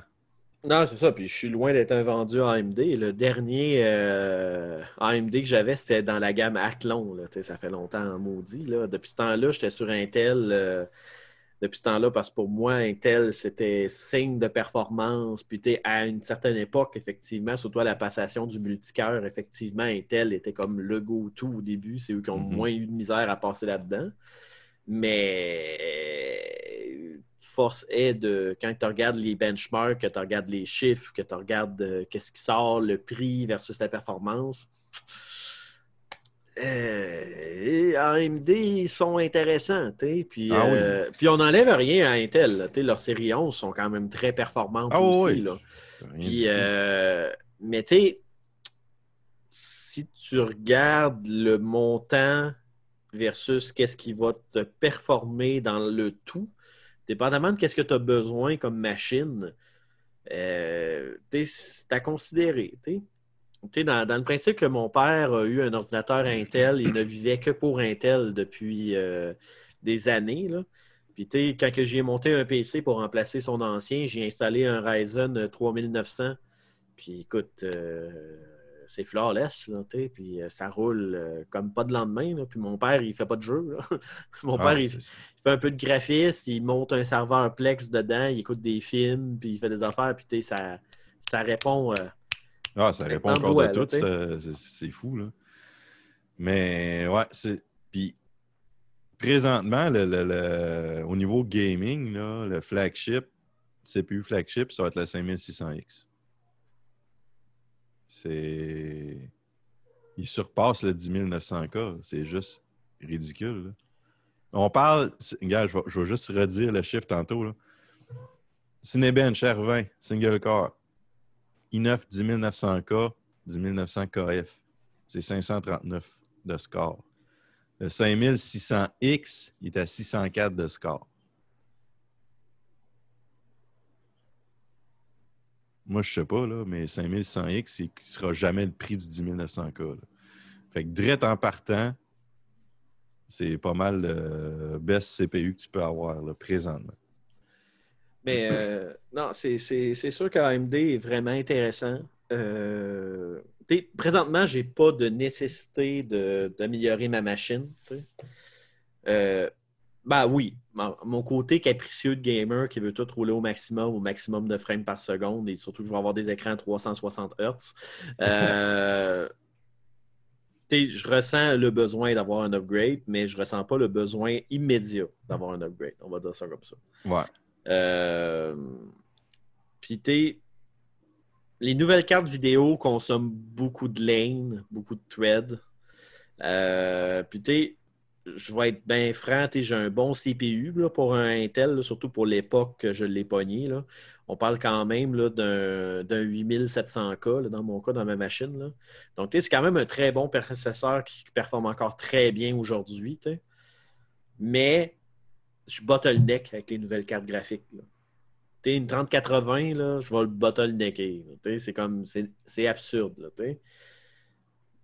Non, c'est ça. Puis je suis loin d'être un vendu AMD. Le dernier euh, AMD que j'avais, c'était dans la gamme Athlon. Ça fait longtemps maudit. Depuis ce temps-là, j'étais sur Intel. euh, depuis ce temps-là, parce que pour moi, Intel, c'était signe de performance. Puis à une certaine époque, effectivement, surtout à la passation du multicœur, effectivement, Intel était comme le go-to au début. C'est eux qui ont Mhm. moins eu de misère à passer là-dedans. Mais force est de, quand tu regardes les benchmarks, que tu regardes les chiffres, que tu regardes euh, qu'est-ce qui sort, le prix versus la performance, euh, AMD, ils sont intéressants. Puis, Ah oui. euh, puis on n'enlève rien à Intel. là, Leurs séries 11 sont quand même très performantes Ah aussi. oui. là. Puis, euh, mais tu si tu regardes le montant versus qu'est-ce qui va te performer dans le tout, dépendamment de qu'est-ce que tu as besoin comme machine, euh, c'est à considérer. Dans, dans le principe que mon père a eu un ordinateur Intel, il ne vivait que pour Intel depuis euh, des années. Là. Puis, quand que j'y ai monté un PC pour remplacer son ancien, j'ai installé un Ryzen 3900. Puis, écoute, euh, c'est flawless, là, puis euh, ça roule euh, comme pas de lendemain. là. Puis, mon père, il fait pas de jeu. là. mon Ah, père, il, fait un peu de graphisme, il monte un serveur Plex dedans, il écoute des films, puis il fait des affaires, puis ça, ça répond. euh, Ah, ça répond encore doigt, de tout. c'est- fou, là. Mais, ouais, c'est... Puis, présentement, le, le- le- au niveau gaming, là, le flagship, CPU flagship, ça va être le 5600X. C'est... Il surpasse le 10 900K. C'est juste ridicule, là. On parle... Regarde, je vais, je vais juste redire le chiffre tantôt, là. Cinebench R20, single core. I9 10 900K, 10 900 KF. C'est 539 de score. Le 5600X, il est à 604 de score. Moi, je sais pas, là, mais 5600X, il ne sera jamais le prix du 10 900K. là. Fait que direct en partant, c'est pas mal le best CPU que tu peux avoir présentement. Mais euh, non, c'est sûr qu'AMD est vraiment intéressant. Euh, présentement, j'ai pas de nécessité d'améliorer ma machine. Euh, ben oui, mon, côté capricieux de gamer qui veut tout rouler au maximum, au maximum de frames par seconde, et surtout que je vais avoir des écrans à 360 Hz. Je ressens le besoin d'avoir un upgrade, mais je ressens pas le besoin immédiat d'avoir un upgrade. On va dire ça comme ça. Ouais. Euh, Puis, sais, les nouvelles cartes vidéo consomment beaucoup de lane, beaucoup de thread. Euh, Puis, tu je vais être bien franc, j'ai un bon CPU pour un Intel, surtout pour l'époque que je l'ai pogné. On parle quand même d'un d'un 8700K là, dans mon cas, dans ma machine. Donc, c'est quand même un très bon processeur qui performe encore très bien aujourd'hui. Mais je bottleneck avec les nouvelles cartes graphiques. là. Une 3080, là, je vais le bottlenecker. C'est comme c'est absurde. là.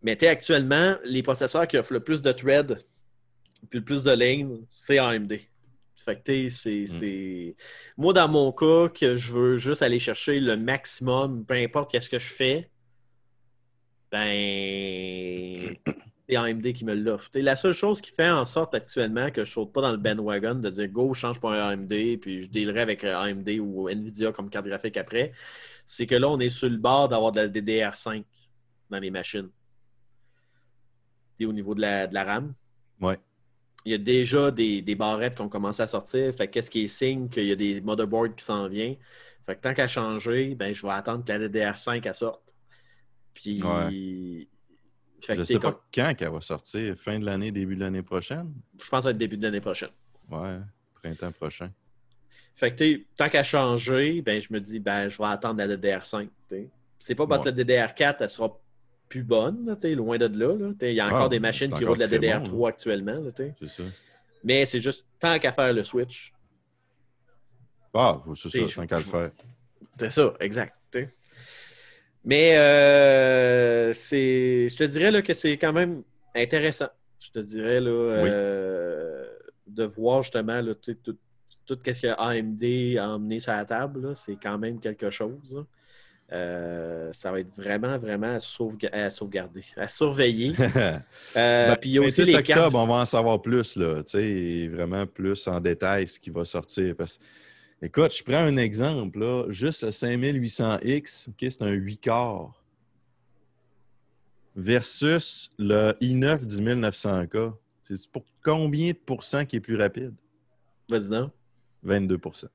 Mais actuellement, les processeurs qui offrent le plus de thread puis le plus de lane, c'est AMD. Fait que c'est. c'est- Moi, dans mon cas, que je veux juste aller chercher le maximum, peu importe qu'est-ce que je fais, ben. AMD qui me l'offre. La seule chose qui fait en sorte actuellement que je saute pas dans le bandwagon de dire go, je change pour un AMD, puis je dealerai avec euh, AMD ou Nvidia comme carte graphique après, c'est que là, on est sur le bord d'avoir de la DDR5 dans les machines. Au niveau de la, de la RAM. Ouais. Il y a déjà des, des barrettes qui ont commencé à sortir. Fait que qu'est-ce qui est signe qu'il y a des motherboards qui s'en viennent? Fait que tant qu'à changer, ben, je vais attendre que la DDR5 elle sorte. Puis Fait Je t'es sais pas comme- quand qu'elle va sortir. Fin de l'année, début de l'année prochaine? Je pense que ça va être début de l'année prochaine. Ouais, printemps prochain. Fait que, tant qu'à changer, ben, je me dis, ben, je vais attendre la DDR5. tu sais. C'est pas parce Ouais. que la DDR4, elle sera plus bonne, loin de là. Il y a encore Ah, des machines qui roulent de la encore très DDR3 bon, actuellement. là. C'est ça. Mais c'est juste tant qu'à faire le switch. Ah, c'est C'est- ça, tant qu'à le faire. C'est ça, exact. Mais euh, c'est, je te dirais là, que c'est quand même intéressant. Je te dirais là, euh, de voir justement là, tout, tout ce que AMD a emmené sur la table, c'est quand même quelque chose. là. Euh, ça va être vraiment, vraiment à, sauvega- à sauvegarder, à surveiller. Ben, puis il y a aussi 28 les octobre, cartes. on va en savoir plus, là, vraiment plus en détail ce qui va sortir. Parce écoute, je prends un exemple, là, juste le 5800X, OK, c'est un 8 quarts, versus le i9 10900K. C'est pour combien de pourcents qui est plus rapide? Vas-y donc. 22%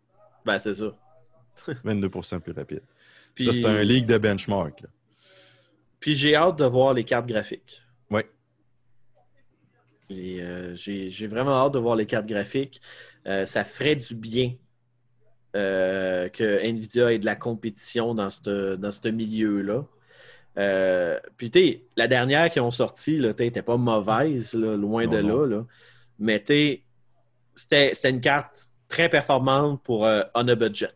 Ben, c'est ça. 22% plus rapide. Puis, Ça, c'est un league de benchmark. là. puis j'ai hâte de voir les cartes graphiques. Et, euh, j'ai j'ai vraiment hâte de voir les cartes graphiques. Euh, ça ferait du bien euh, que Nvidia ait de la compétition dans ce dans milieu-là. Euh, puis, tu sais, la dernière qui ont sorti, là, n'était pas mauvaise, là, loin Non, de non. là, là. Mais, tu c'était une carte très performante pour euh, on a budget.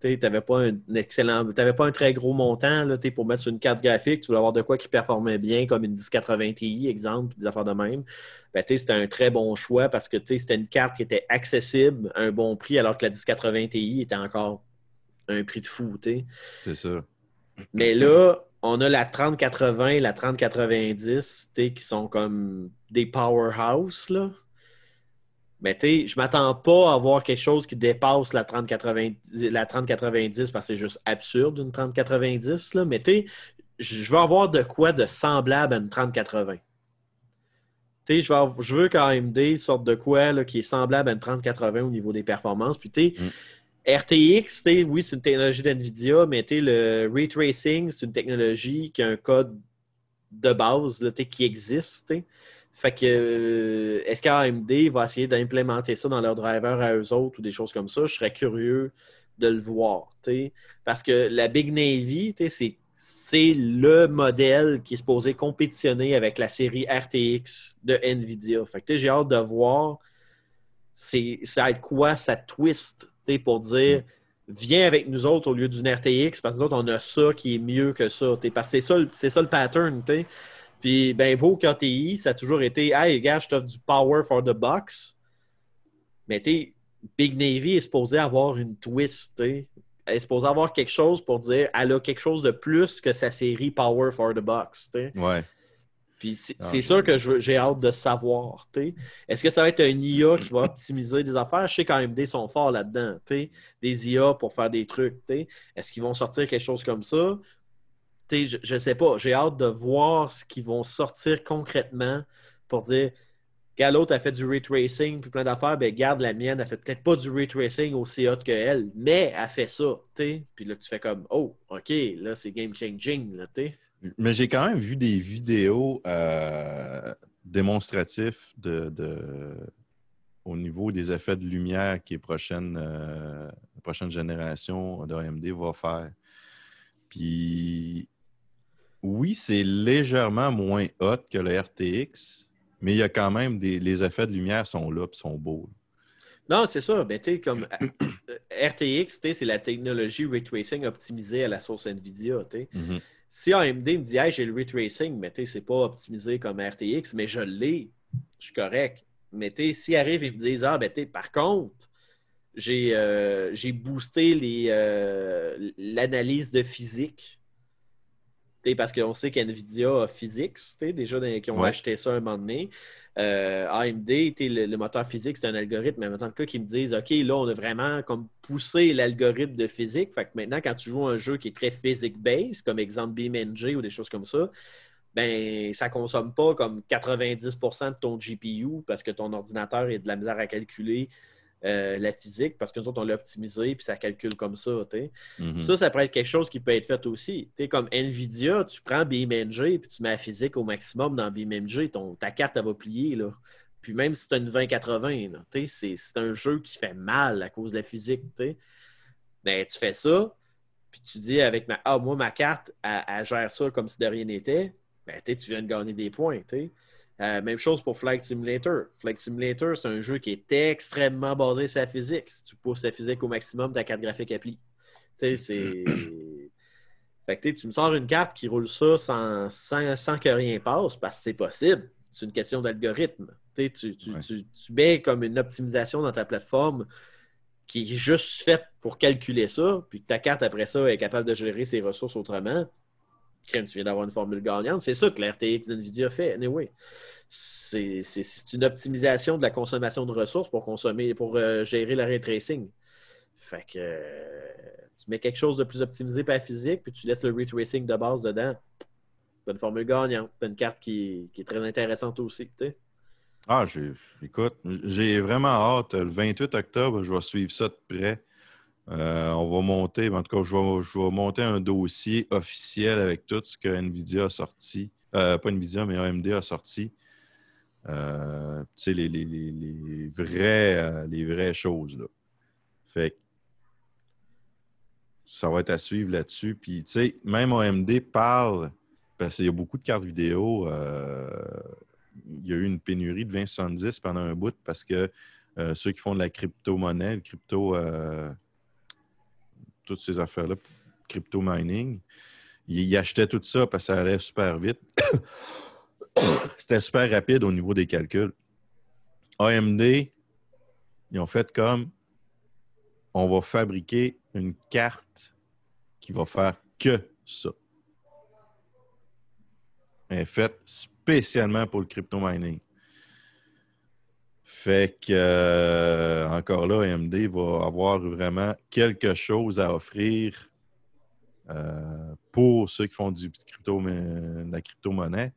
Tu n'avais pas un excellent, t'avais pas un très gros montant là, pour mettre sur une carte graphique. Tu voulais avoir de quoi qui performait bien, comme une 1080 Ti, exemple, des affaires de même. Ben, c'était un très bon choix parce que c'était une carte qui était accessible à un bon prix, alors que la 1080 Ti était encore un prix de fou. C'est ça. Mais là, on a la 3080 et la 3090 t'sais, qui sont comme des powerhouse. Là. Mais tu sais, je m'attends pas à avoir quelque chose qui dépasse la 3090, la 3090 parce que c'est juste absurde une 3090. Là. Mais tu sais, je veux avoir de quoi de semblable à une 3080. Tu sais, je veux, qu'AMD sorte de quoi là, qui est semblable à une 3080 au niveau des performances. Puis tu sais, Mm. RTX, oui, c'est une technologie d'NVIDIA, mais le ray tracing, c'est une technologie qui a un code de base là, qui existe. Fait que euh, est-ce qu'AMD va essayer d'implémenter ça dans leurs drivers à eux autres ou des choses comme ça? Je serais curieux de le voir. Parce que la Big Navy, c'est le modèle qui est supposé compétitionner avec la série RTX de NVIDIA. Fait que j'ai hâte de voir ça va être quoi ça twist pour dire viens avec nous autres au lieu d'une RTX parce que nous autres on a ça qui est mieux que ça parce que c'est ça, ça le pattern tu sais. Puis ben beau KTI ça a toujours été hey gars je t'offre du power for the box mais tu sais, Big Navy est supposé avoir une twist tu sais. elle est supposée avoir quelque chose pour dire elle a quelque chose de plus que sa série Power for the Box tu sais. Ouais. Puis c'est Ah, sûr que j'ai hâte de savoir. Est-ce que ça va être un IA qui va optimiser des affaires? Je sais qu'AMD sont forts là-dedans. Des IA pour faire des trucs. tu sais. Est-ce qu'ils vont sortir quelque chose comme ça? Je ne sais pas. J'ai hâte de voir ce qu'ils vont sortir concrètement pour dire l'autre a fait du ray tracing puis plein d'affaires. Ben, garde la mienne, elle fait peut-être pas du ray tracing aussi hot que elle, mais elle fait ça. tu sais. Puis là, tu fais comme Oh, OK, là, c'est game changing. Là, tu sais. Mais j'ai quand même vu des vidéos euh, démonstratifs de, de- au niveau des effets de lumière qui est prochaine, euh, prochaine génération d'AMD va faire. Puis oui, c'est légèrement moins hot que le RTX, mais il y a quand même des. Les effets de lumière sont là et sont beaux. Non, c'est ça. Ben, comme euh, RTX, c'est la technologie ray tracing optimisée à la source NVIDIA. Mhm. Si AMD me dit, hey, j'ai le ray tracing, mais c'est pas optimisé comme RTX, mais je l'ai, je suis correct. Mais s'ils arrivent et me disent, ah, ben, par contre, j'ai euh, boosté euh, l'analyse de physique. Parce qu'on sait qu'NVIDIA a Physics, déjà qui ont Ouais. acheté ça un moment donné. Euh, AMD, le, le moteur physique, c'est un algorithme, mais maintenant, le cas qui me disent, OK, là, on a vraiment comme poussé l'algorithme de physique. Fait que maintenant, quand tu joues un jeu qui est très physique-based, comme exemple BeamNG ou des choses comme ça, ben, ça consomme pas comme 90% de ton GPU parce que ton ordinateur est de la misère à calculer euh, la physique parce que nous autres, on l'a optimisé puis ça calcule comme ça. tu sais. Mhm. Ça, ça pourrait être quelque chose qui peut être fait aussi. Tu sais, comme Nvidia, tu prends BeamNG puis tu mets la physique au maximum dans BeamNG, ton, ta carte, elle va plier. Là. Puis même si tu as une 2080, là, tu sais, c'est un jeu qui fait mal à cause de la physique. Ben, tu fais ça, puis tu dis avec ma. Ah, moi, ma carte, elle, elle gère ça comme si de rien n'était. Ben, tu viens de gagner des points. Euh, même chose pour Flight Simulator. Flight Simulator, c'est un jeu qui est extrêmement basé sur la physique. Si tu pousses la physique au maximum, ta carte graphique applique. Tu sais, c'est. Fait que tu me sors une carte qui roule ça sans, sans, sans que rien passe parce que c'est possible. C'est une question d'algorithme. Tu, sais, tu, tu, Ouais. tu, tu mets comme une optimisation dans ta plateforme qui est juste faite pour calculer ça, puis que ta carte après ça est capable de gérer ses ressources autrement. Tu viens d'avoir une formule gagnante. C'est ça que l'RTX d'NVIDIA fait. C'est une optimisation de la consommation de ressources pour consommer, pour euh, gérer le ray tracing. Fait que euh, tu mets quelque chose de plus optimisé par la physique, puis tu laisses le ray tracing de base dedans. T'as une formule gagnante. T'as une carte qui, qui est très intéressante aussi. Ah, écoute, j'ai vraiment hâte. Le 28 octobre, je vais suivre ça de près. Euh, on va monter, en tout cas, je vais, je vais monter un dossier officiel avec tout ce que NVIDIA a sorti. Euh, pas NVIDIA, mais AMD a sorti. Euh, tu sais, les, les- les- euh, les vraies choses. Là. Fait que ça va être à suivre là-dessus. Puis, tu sais, même AMD parle, parce qu'il y a beaucoup de cartes vidéo. il y a eu une pénurie de 2070 pendant un bout parce que ceux qui font de la crypto-monnaie, le crypto, toutes ces affaires-là, crypto mining, ils, ils achetaient tout ça parce que ça allait super vite. C'était super rapide au niveau des calculs. AMD, ils ont fait comme on va fabriquer une carte qui va faire que ça. Elle est faite spécialement pour le crypto mining. Fait que, euh, encore là, AMD va avoir vraiment quelque chose à offrir euh, pour ceux qui font du crypto, de la crypto-monnaie.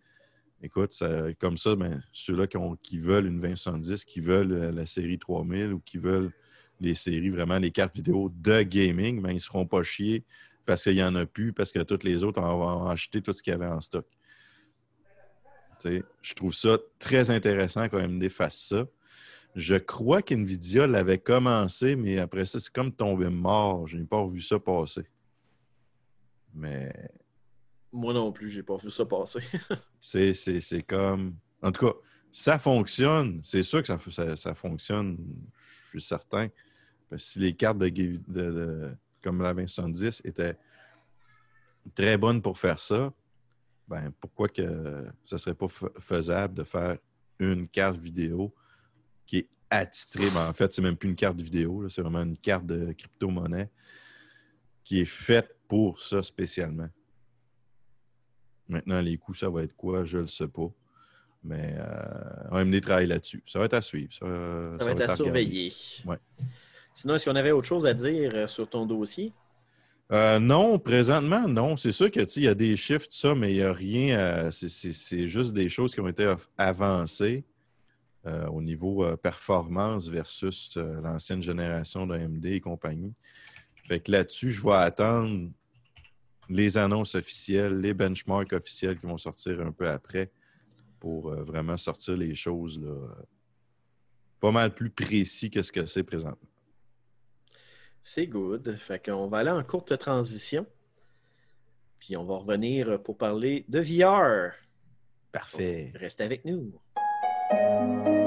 Écoute, comme ça, ben, ceux-là qui, veulent une 2070, qui veulent euh, la série 3000 ou qui veulent les séries, vraiment les cartes vidéo de gaming, ben, ils ne seront pas chiés parce qu'il n'y en a plus, parce que toutes les autres ont, acheté tout ce qu'il y avait en stock. Je trouve ça très intéressant quand AMD fasse ça. Je crois qu'NVIDIA l'avait commencé, mais après ça, c'est comme tombé mort. Je n'ai pas revu ça passer. Mais Moi non plus, j'ai pas vu ça passer. c'est, c'est, c'est comme. En tout cas, ça fonctionne. C'est sûr que ça, ça, ça fonctionne, je suis certain. Parce que si les cartes de, ga- de- de- comme la 2070 étaient très bonnes pour faire ça, ben pourquoi que ça serait pas fa- faisable de faire une carte vidéo qui est attitrée? Ben, en fait, c'est même plus une carte vidéo, c'est vraiment une carte de crypto-monnaie qui est faite pour ça spécialement. Maintenant, les coûts, ça va être quoi? Je ne le sais pas. Mais euh, AMD travaille là-dessus. Ça va être à suivre. Ça, Ça va être à surveiller. Ouais. Sinon, est-ce qu'on avait autre chose à dire euh, sur ton dossier? Euh, non, présentement, non. C'est sûr que tu sais, il y a des chiffres, tout ça, mais il n'y a rien. euh, c'est- juste des choses qui ont été av- avancées euh, au niveau euh, performance versus euh, l'ancienne génération d'AMD et compagnie. Fait que là-dessus, je vais attendre les annonces officielles, les benchmarks officiels qui vont sortir un peu après pour vraiment sortir les choses là, pas mal plus précis que ce que c'est présentement. C'est good. Fait qu'on va aller en courte transition. Puis on va revenir pour parler de VR. Parfait. Reste avec nous. 1,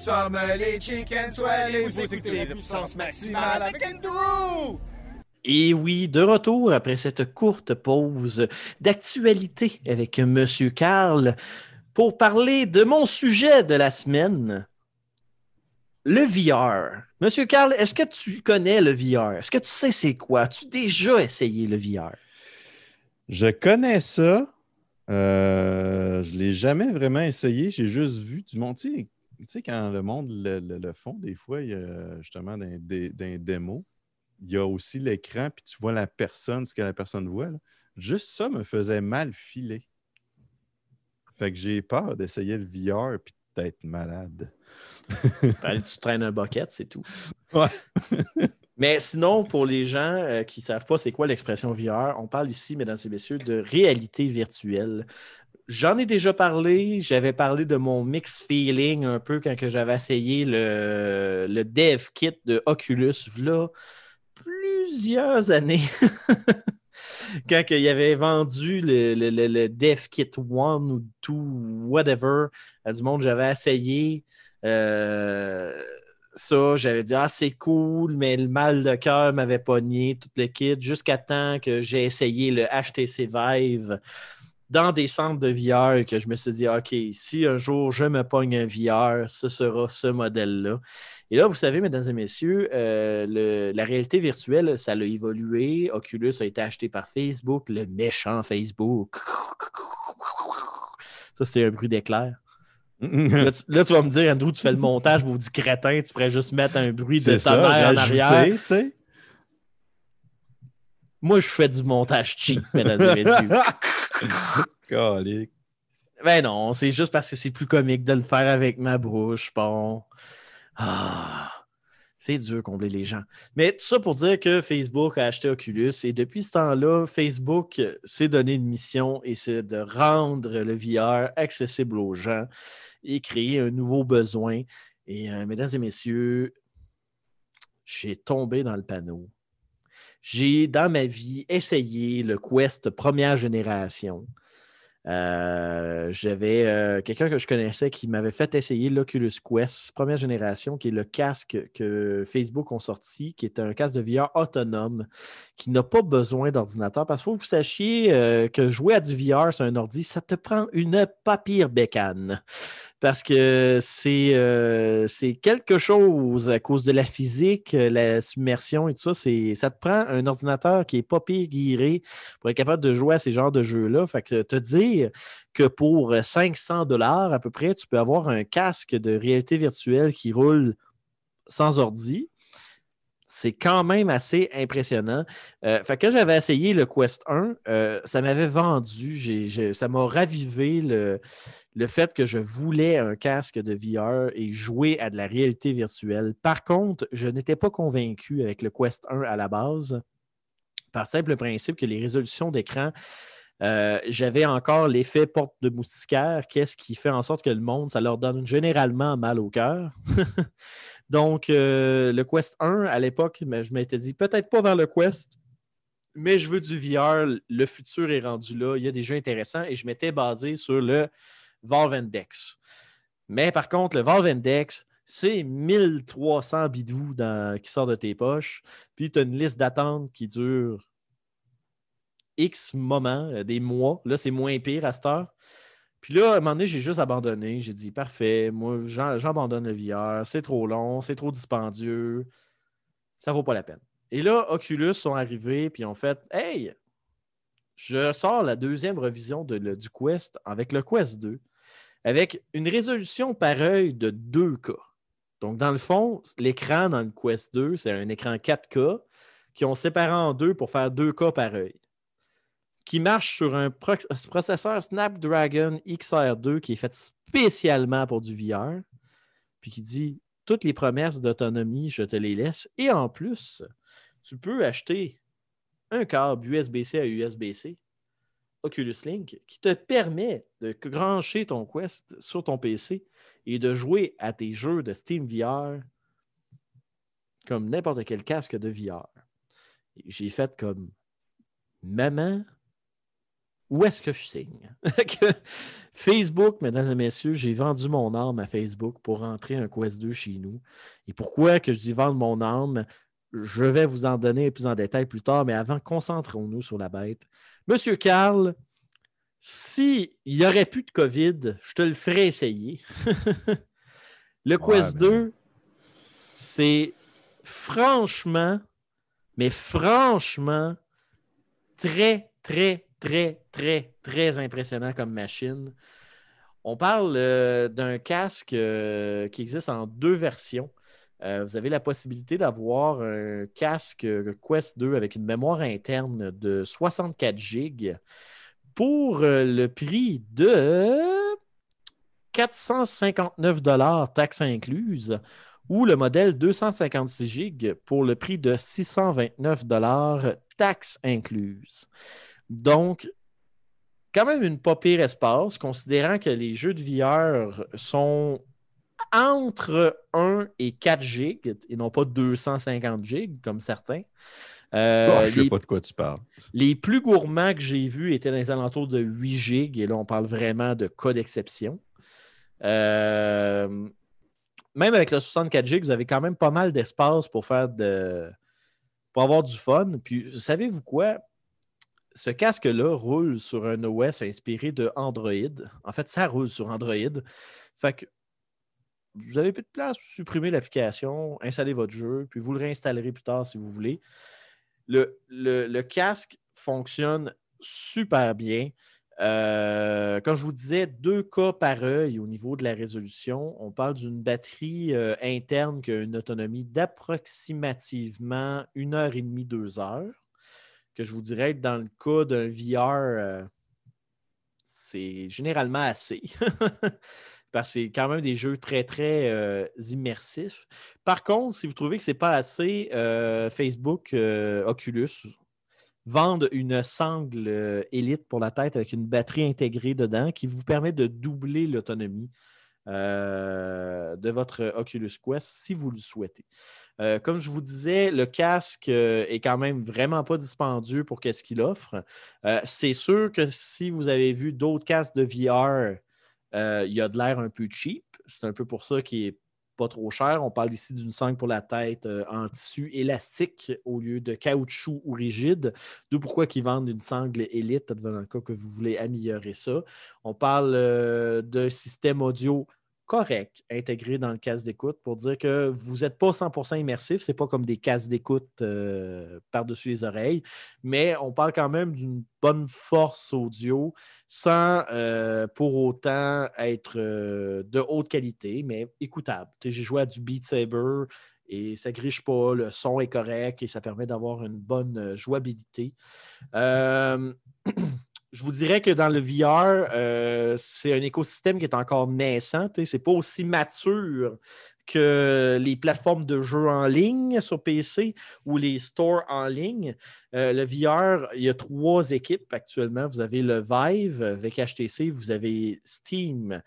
sommes les Chicken Swell et vous écoutez la puissance maximale avec Andrew! Et oui, de retour après cette courte pause d'actualité avec Monsieur Carl pour parler de mon sujet de la semaine, le VR. Monsieur Carl, est-ce que tu connais le VR? Est-ce que tu sais c'est quoi? As-tu déjà essayé le VR? Je connais ça. Euh, je ne l'ai jamais vraiment essayé. J'ai juste vu du monde. Tu sais, tu sais, quand le monde le, le- le font, des fois, il y a justement dans des, dans les démos, il y a aussi l'écran, puis tu vois la personne, ce que la personne voit. là. Juste ça me faisait mal filer. Fait que j'ai peur d'essayer le VR puis d'être malade. Allez, tu traînes un bucket, c'est tout. Ouais. Mais sinon, pour les gens euh, qui ne savent pas c'est quoi l'expression VR, on parle ici, mesdames et messieurs, de réalité virtuelle. J'en ai déjà parlé. J'avais parlé de mon mix feeling un peu quand j'avais essayé le, le dev kit de Oculus, là, plusieurs années. quand il avait vendu le, le, le- dev kit one ou two, whatever, à du monde, j'avais essayé. euh, ça, j'avais dit, ah, c'est cool, mais le mal de cœur m'avait pogné, tout le kit, jusqu'à temps que j'ai essayé le HTC Vive dans des centres de VR que je me suis dit, OK, si un jour je me pogne un VR, ce sera ce modèle-là. Et là, vous savez, mesdames et messieurs, euh, le- la réalité virtuelle, ça a évolué. Oculus a été acheté par Facebook, le méchant Facebook. Ça, c'était un bruit d'éclair. Là tu, là, tu vas me dire, Andrew, tu fais le montage, vous dit crétin, tu pourrais juste mettre un bruit de ta ça, mère en arrière. tu sais. Moi, je fais du montage cheap, mesdames et messieurs. Calique. Ben non, c'est juste parce que c'est plus comique de le faire avec ma bouche. Bon. Ah, c'est dur combler les gens. Mais tout ça pour dire que Facebook a acheté Oculus et depuis ce temps-là, Facebook s'est donné une mission et c'est de rendre le VR accessible aux gens et créer un nouveau besoin. Et euh, mesdames et messieurs, j'ai tombé dans le panneau. J'ai, dans ma vie, essayé le Quest première génération. Euh, J'avais euh, quelqu'un que je connaissais qui m'avait fait essayer l'Oculus Quest première génération, qui est le casque que Facebook ont sorti, qui est un casque de VR autonome qui n'a pas besoin d'ordinateur. Parce qu'il faut que vous sachiez euh, que jouer à du VR sur un ordi, ça te prend une pas pire bécane. Parce que c'est euh, c'est quelque chose à cause de la physique, la submersion et tout ça. Ça te prend un ordinateur qui est pas pire guiré pour être capable de jouer à ces genres de jeux-là. Fait que te dire que pour 500 dollars à peu près, tu peux avoir un casque de réalité virtuelle qui roule sans ordi. C'est quand même assez impressionnant. Euh, fait que quand j'avais essayé le Quest 1, euh, ça m'avait vendu, ça m'a ravivé le, le fait que je voulais un casque de VR et jouer à de la réalité virtuelle. Par contre, je n'étais pas convaincu avec le Quest 1 à la base, par simple principe que les résolutions d'écran, euh, j'avais encore l'effet porte de moustiquaire, qu'est-ce qui fait en sorte que le monde, ça leur donne généralement mal au cœur. Donc, euh, le Quest 1, à l'époque, mais je m'étais dit peut-être pas vers le Quest, mais je veux du VR. Le futur est rendu là. Il y a des jeux intéressants et je m'étais basé sur le Valve Index. Mais par contre, le Valve Index, c'est 1300 bidous dans- qui sortent de tes poches. Puis tu as une liste d'attente qui dure X moments, euh, des mois. Là, c'est moins pire à cette heure. Puis là, à un moment donné, j'ai juste abandonné. J'ai dit, parfait, moi, j'abandonne le VR. C'est trop long, c'est trop dispendieux. Ça vaut pas la peine. Et là, Oculus sont arrivés puis ont fait, hey, je sors la deuxième revision du Quest avec le Quest 2, avec une résolution par œil de 2K. Donc, dans le fond, l'écran dans le Quest 2, c'est un écran 4K qui ont séparé en deux pour faire 2K par œil qui marche sur un pro- processeur Snapdragon XR2 qui est fait spécialement pour du VR, puis qui dit toutes les promesses d'autonomie, je te les laisse. Et en plus, tu peux acheter un câble USB-C à USB-C, Oculus Link, qui te permet de brancher ton Quest sur ton PC et de jouer à tes jeux de Steam VR comme n'importe quel casque de VR. J'ai fait comme Maman, où est-ce que je signe? Facebook, mesdames et messieurs, j'ai vendu mon âme à Facebook pour rentrer un Quest 2 chez nous. Et pourquoi que je dis vendre mon âme? Je vais vous en donner plus en détail plus tard, mais avant, concentrons-nous sur la bête. Monsieur Carl, s'il n'y aurait plus de COVID, je te le ferais essayer. le Quest 2, c'est franchement, mais franchement, très, très, très, très, très impressionnant comme machine. On parle euh, d'un casque euh, qui existe en deux versions. Euh, vous avez la possibilité d'avoir un casque Quest 2 avec une mémoire interne de 64 GB pour le prix de 459 taxes incluses ou le modèle 256 GB pour le prix de 629 taxes incluses. Donc, quand même une pas pire espace, considérant que les jeux de VR sont entre 1 et 4 GB et non pas 250 GB comme certains. Euh, je ne sais pas de quoi tu parles. Les plus gourmands que j'ai vus étaient dans les alentours de 8 GB et là, on parle vraiment de cas d'exception. Euh, même avec le 64 GB, vous avez quand même pas mal d'espace pour faire de. pour avoir du fun. Puis, savez-vous quoi? Ce casque-là roule sur un OS inspiré de Android. En fait, ça roule sur Android. Fait que vous avez plus de place, pour supprimer l'application, installer votre jeu, puis vous le réinstallerez plus tard si vous voulez. Le, le casque fonctionne super bien. Euh, comme je vous disais, deux cas par œil au niveau de la résolution. On parle d'une batterie euh, interne qui a une autonomie d'approximativement une heure et demie, deux heures. Je vous dirais que dans le cas d'un VR, euh, c'est généralement assez. parce que c'est quand même des jeux très, très immersifs. Par contre, si vous trouvez que ce n'est pas assez, Facebook, Oculus, vendent une sangle euh, élite pour la tête avec une batterie intégrée dedans qui vous permet de doubler l'autonomie euh, de votre Oculus Quest si vous le souhaitez. Euh, comme je vous disais, le casque est quand même vraiment pas dispendieux pour ce qu'il offre. c'est sûr que si vous avez vu d'autres casques de VR, il y a de l'air un peu cheap. C'est un peu pour ça qu'il est pas trop cher. On parle ici d'une sangle pour la tête euh, en tissu élastique au lieu de caoutchouc ou rigide. D'où pourquoi ils vendent une sangle élite dans le cas que vous voulez améliorer ça. On parle euh, d'un système audio correct intégré dans le casque d'écoute pour dire que vous n'êtes pas 100% immersif. Ce n'est pas comme des casques d'écoute euh, par-dessus les oreilles, mais on parle quand même d'une bonne force audio sans euh, pour autant être euh, de haute qualité, mais écoutable. J'ai joué à du Beat Saber et ça griche pas, le son est correct et ça permet d'avoir une bonne jouabilité. je vous dirais que dans le VR, euh, c'est un écosystème qui est encore naissant. Ce n'est pas aussi mature que les plateformes de jeux en ligne sur PC ou les stores en ligne. Euh, le VR, il y a trois équipes actuellement. Vous avez le Vive avec HTC, vous avez Steam,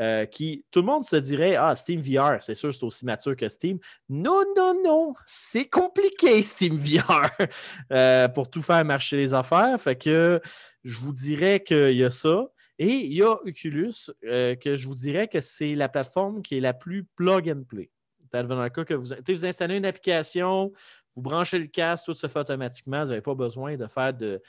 euh, qui, tout le monde se dirait, ah, Steam VR, c'est sûr, c'est aussi mature que Steam. Non, non, non, c'est compliqué, Steam VR, euh, pour tout faire marcher les affaires. Fait que je vous dirais qu'il y a ça. Et il y a Oculus, euh, que je vous dirais que c'est la plateforme qui est la plus plug and play. Dans le cas que vous, vous installez une application, vous branchez le casque, tout se fait automatiquement. Vous n'avez pas besoin de faire de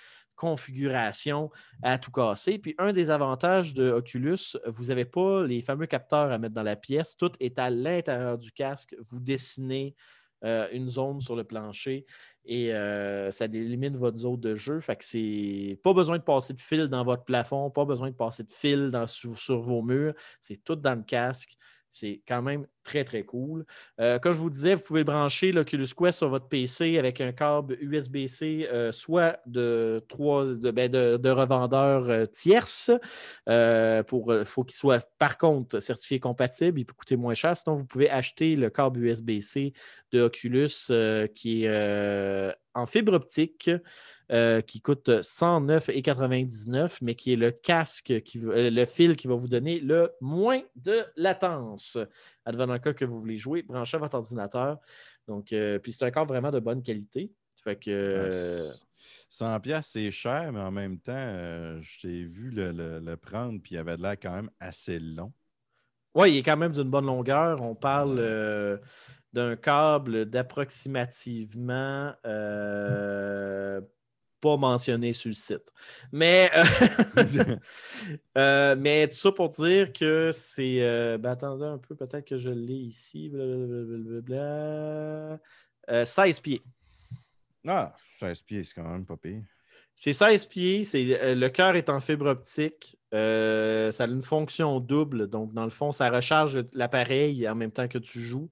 configuration à tout casser. Puis un des avantages de Oculus, vous n'avez pas les fameux capteurs à mettre dans la pièce. Tout est à l'intérieur du casque. Vous dessinez euh, une zone sur le plancher et euh, ça délimite votre zone de jeu. Fait que c'est pas besoin de passer de fil dans votre plafond, pas besoin de passer de fil sur, vos murs. C'est tout dans le casque. C'est quand même très, très cool. Euh, comme je vous disais, vous pouvez brancher l'Oculus Quest sur votre PC avec un câble USB-C, euh, soit de, trois, de, ben, de, revendeurs euh, tierces. pour, il faut qu'il soit, par contre, certifié compatible. Il peut coûter moins cher. Sinon, vous pouvez acheter le câble USB-C de Oculus qui est en fibre optique. Euh, qui coûte 109,99, mais qui est le casque, qui, euh, le fil qui va vous donner le moins de latence. Advenant cas que vous voulez jouer, branchez votre ordinateur. Donc, euh, puis c'est un câble vraiment de bonne qualité. Fait que. euh, 100 pièces c'est cher, mais en même temps, je t'ai vu le, le- le prendre, puis il avait de l'air quand même assez long. Oui, il est quand même d'une bonne longueur. On parle euh, d'un câble d'approximativement euh, pas mentionné sur le site. Mais, euh, euh, mais tout ça pour dire que c'est. ben, attendez un peu, peut-être que je l'ai ici. blablabla. Euh, 16 pieds. Ah, 16 pieds, c'est quand même pas pire. C'est 16 pieds, c'est, le cœur est en fibre optique. ça a une fonction double. Donc, dans le fond, ça recharge l'appareil en même temps que tu joues.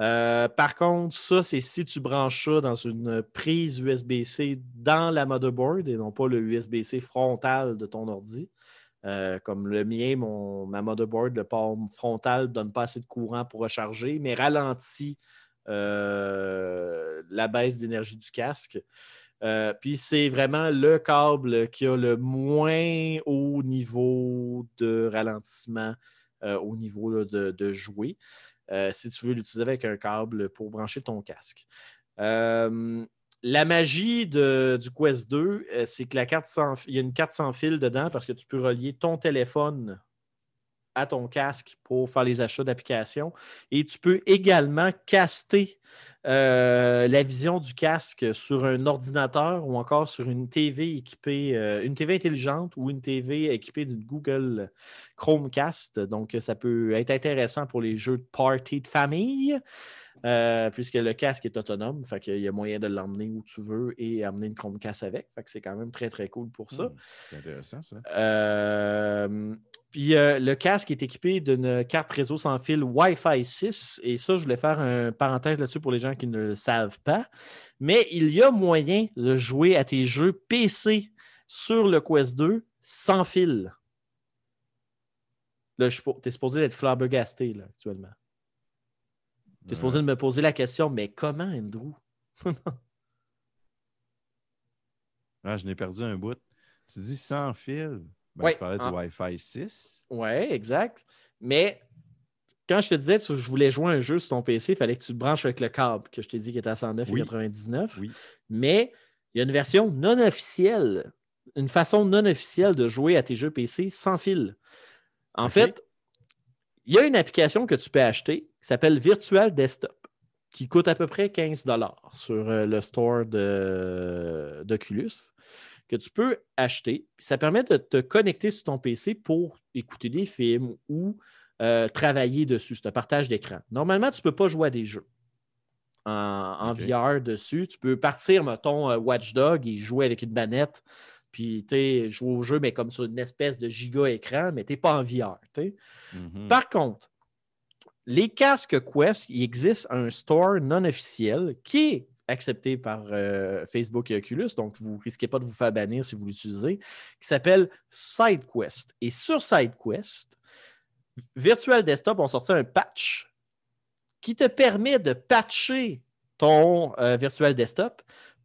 Euh, par contre, ça, c'est si tu branches ça dans une prise USB-C dans la motherboard et non pas le USB-C frontal de ton ordi. Euh, comme le mien, ma motherboard, le port frontal ne donne pas assez de courant pour recharger, mais ralentit euh, la baisse d'énergie du casque. Puis c'est vraiment le câble qui a le moins haut niveau de ralentissement au niveau de, jouer. euh, si tu veux l'utiliser avec un câble pour brancher ton casque. Euh, la magie du Quest 2, euh, c'est que y a une carte sans fil dedans parce que tu peux relier ton téléphone à ton casque pour faire les achats d'applications. Et tu peux également caster euh, la vision du casque sur un ordinateur ou encore sur une TV équipée, euh, une TV intelligente ou une TV équipée d'une Google Chromecast. Donc, ça peut être intéressant pour les jeux de party de famille. euh, puisque le casque est autonome, fait qu'il y a moyen de l'emmener où tu veux et amener une Chromecast avec. Fait que c'est quand même très très cool pour ça. Hmm, c'est intéressant, ça. Puis euh, le casque est équipé d'une carte réseau sans fil Wi-Fi 6. Et ça, je voulais faire une parenthèse là-dessus pour les gens qui ne le savent pas. Mais il y a moyen de jouer à tes jeux PC sur le Quest 2 sans fil. Là, tu es supposé être flabbergasté là, actuellement. Tu es supposé de me poser la question, mais comment, Andrew? Ah, je n'ai perdu un bout. Tu dis sans fil? Ben, Ouais. Tu parlais du. Wi-Fi 6. Oui, exact. Mais quand je te disais que je voulais jouer un jeu sur ton PC, il fallait que tu te branches avec le câble que je t'ai dit qui était à 109,99. Oui. Mais il y a une version non officielle, une façon non officielle de jouer à tes jeux PC sans fil. En fait, il y a une application que tu peux acheter qui s'appelle Virtual Desktop, qui coûte à peu près 15 sur euh, le store de- d'Oculus, que tu peux acheter. Ça permet de te connecter sur ton PC pour écouter des films ou euh, travailler dessus. C'est un partage d'écran. Normalement, tu ne peux pas jouer à des jeux en, en Ok. VR dessus. Tu peux partir, mettons, euh, Watchdog et jouer avec une manette, puis tu jouer au jeu, mais comme sur une espèce de giga écran, mais tu n'es pas en VR. Mhm. Par contre, les casques Quest, il existe un store non officiel qui est accepté par euh, Facebook et Oculus, donc vous ne risquez pas de vous faire bannir si vous l'utilisez, qui s'appelle SideQuest. Et sur SideQuest, Virtual Desktop ont sorti un patch qui te permet de patcher ton euh, Virtual Desktop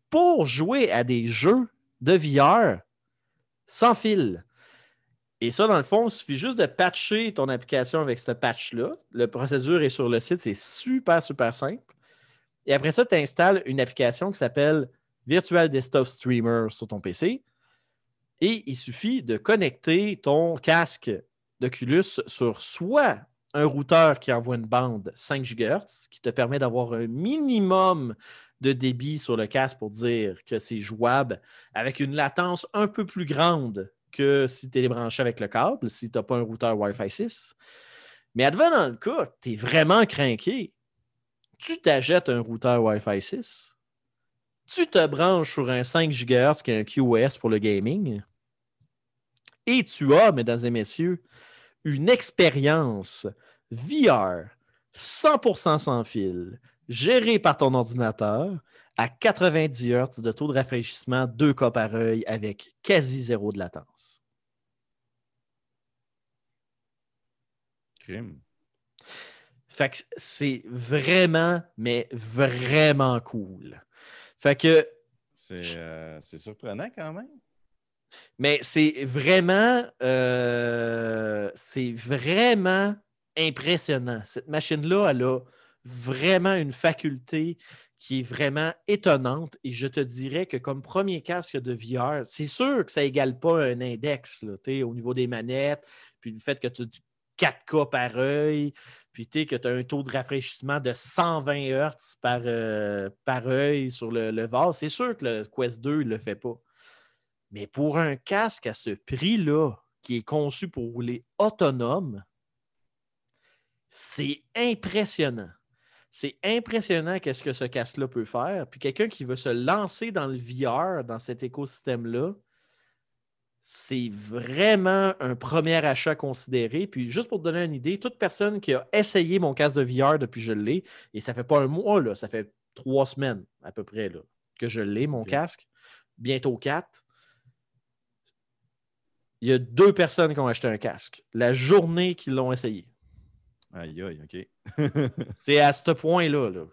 pour jouer à des jeux de VR sans fil. Et ça, dans le fond, il suffit juste de patcher ton application avec ce patch-là. Le procédure est sur le site, c'est super, super simple. Et après ça, tu installes une application qui s'appelle Virtual Desktop Streamer sur ton PC. Et il suffit de connecter ton casque d'Oculus sur soit un routeur qui envoie une bande 5 GHz, qui te permet d'avoir un minimum de débit sur le casque pour dire que c'est jouable avec une latence un peu plus grande que si tu es branché avec le câble, si tu n'as pas un routeur Wi-Fi 6. Mais advenant le cas, tu es vraiment craqué. Tu t'achètes un routeur Wi-Fi 6, tu te branches sur un 5 GHz qui est un QoS pour le gaming, et tu as, mesdames et messieurs, une expérience VR 100% sans fil, gérée par ton ordinateur, à 90 Hz de taux de rafraîchissement, 2 cas par œil, avec quasi zéro de latence. Crime. Fait que c'est vraiment, mais vraiment cool. Fait que, C'est euh, c'est surprenant quand même. mais c'est vraiment, euh, c'est vraiment impressionnant. Cette machine-là, elle a vraiment une faculté qui est vraiment étonnante. Et je te dirais que comme premier casque de VR, c'est sûr que ça égale pas un index là, au niveau des manettes, puis le fait que tu as du 4K par œil, puis tu que tu as un taux de rafraîchissement de 120 Hz par, euh, par œil sur le, le VAR. C'est sûr que le Quest 2 ne le fait pas. Mais pour un casque à ce prix-là, qui est conçu pour rouler autonome, c'est impressionnant. C'est impressionnant qu'est-ce que ce casque-là peut faire. Puis quelqu'un qui veut se lancer dans le VR, dans cet écosystème-là, c'est vraiment un premier achat à considérer. Puis juste pour te donner une idée, toute personne qui a essayé mon casque de VR depuis que je l'ai, et ça fait pas un mois, là, ça fait trois semaines à peu près là, que je l'ai, mon casque, bientôt quatre. Il y a deux personnes qui ont acheté un casque la journée qu'ils l'ont essayé. Aïe, aïe, OK. C'est à ce point-là. là.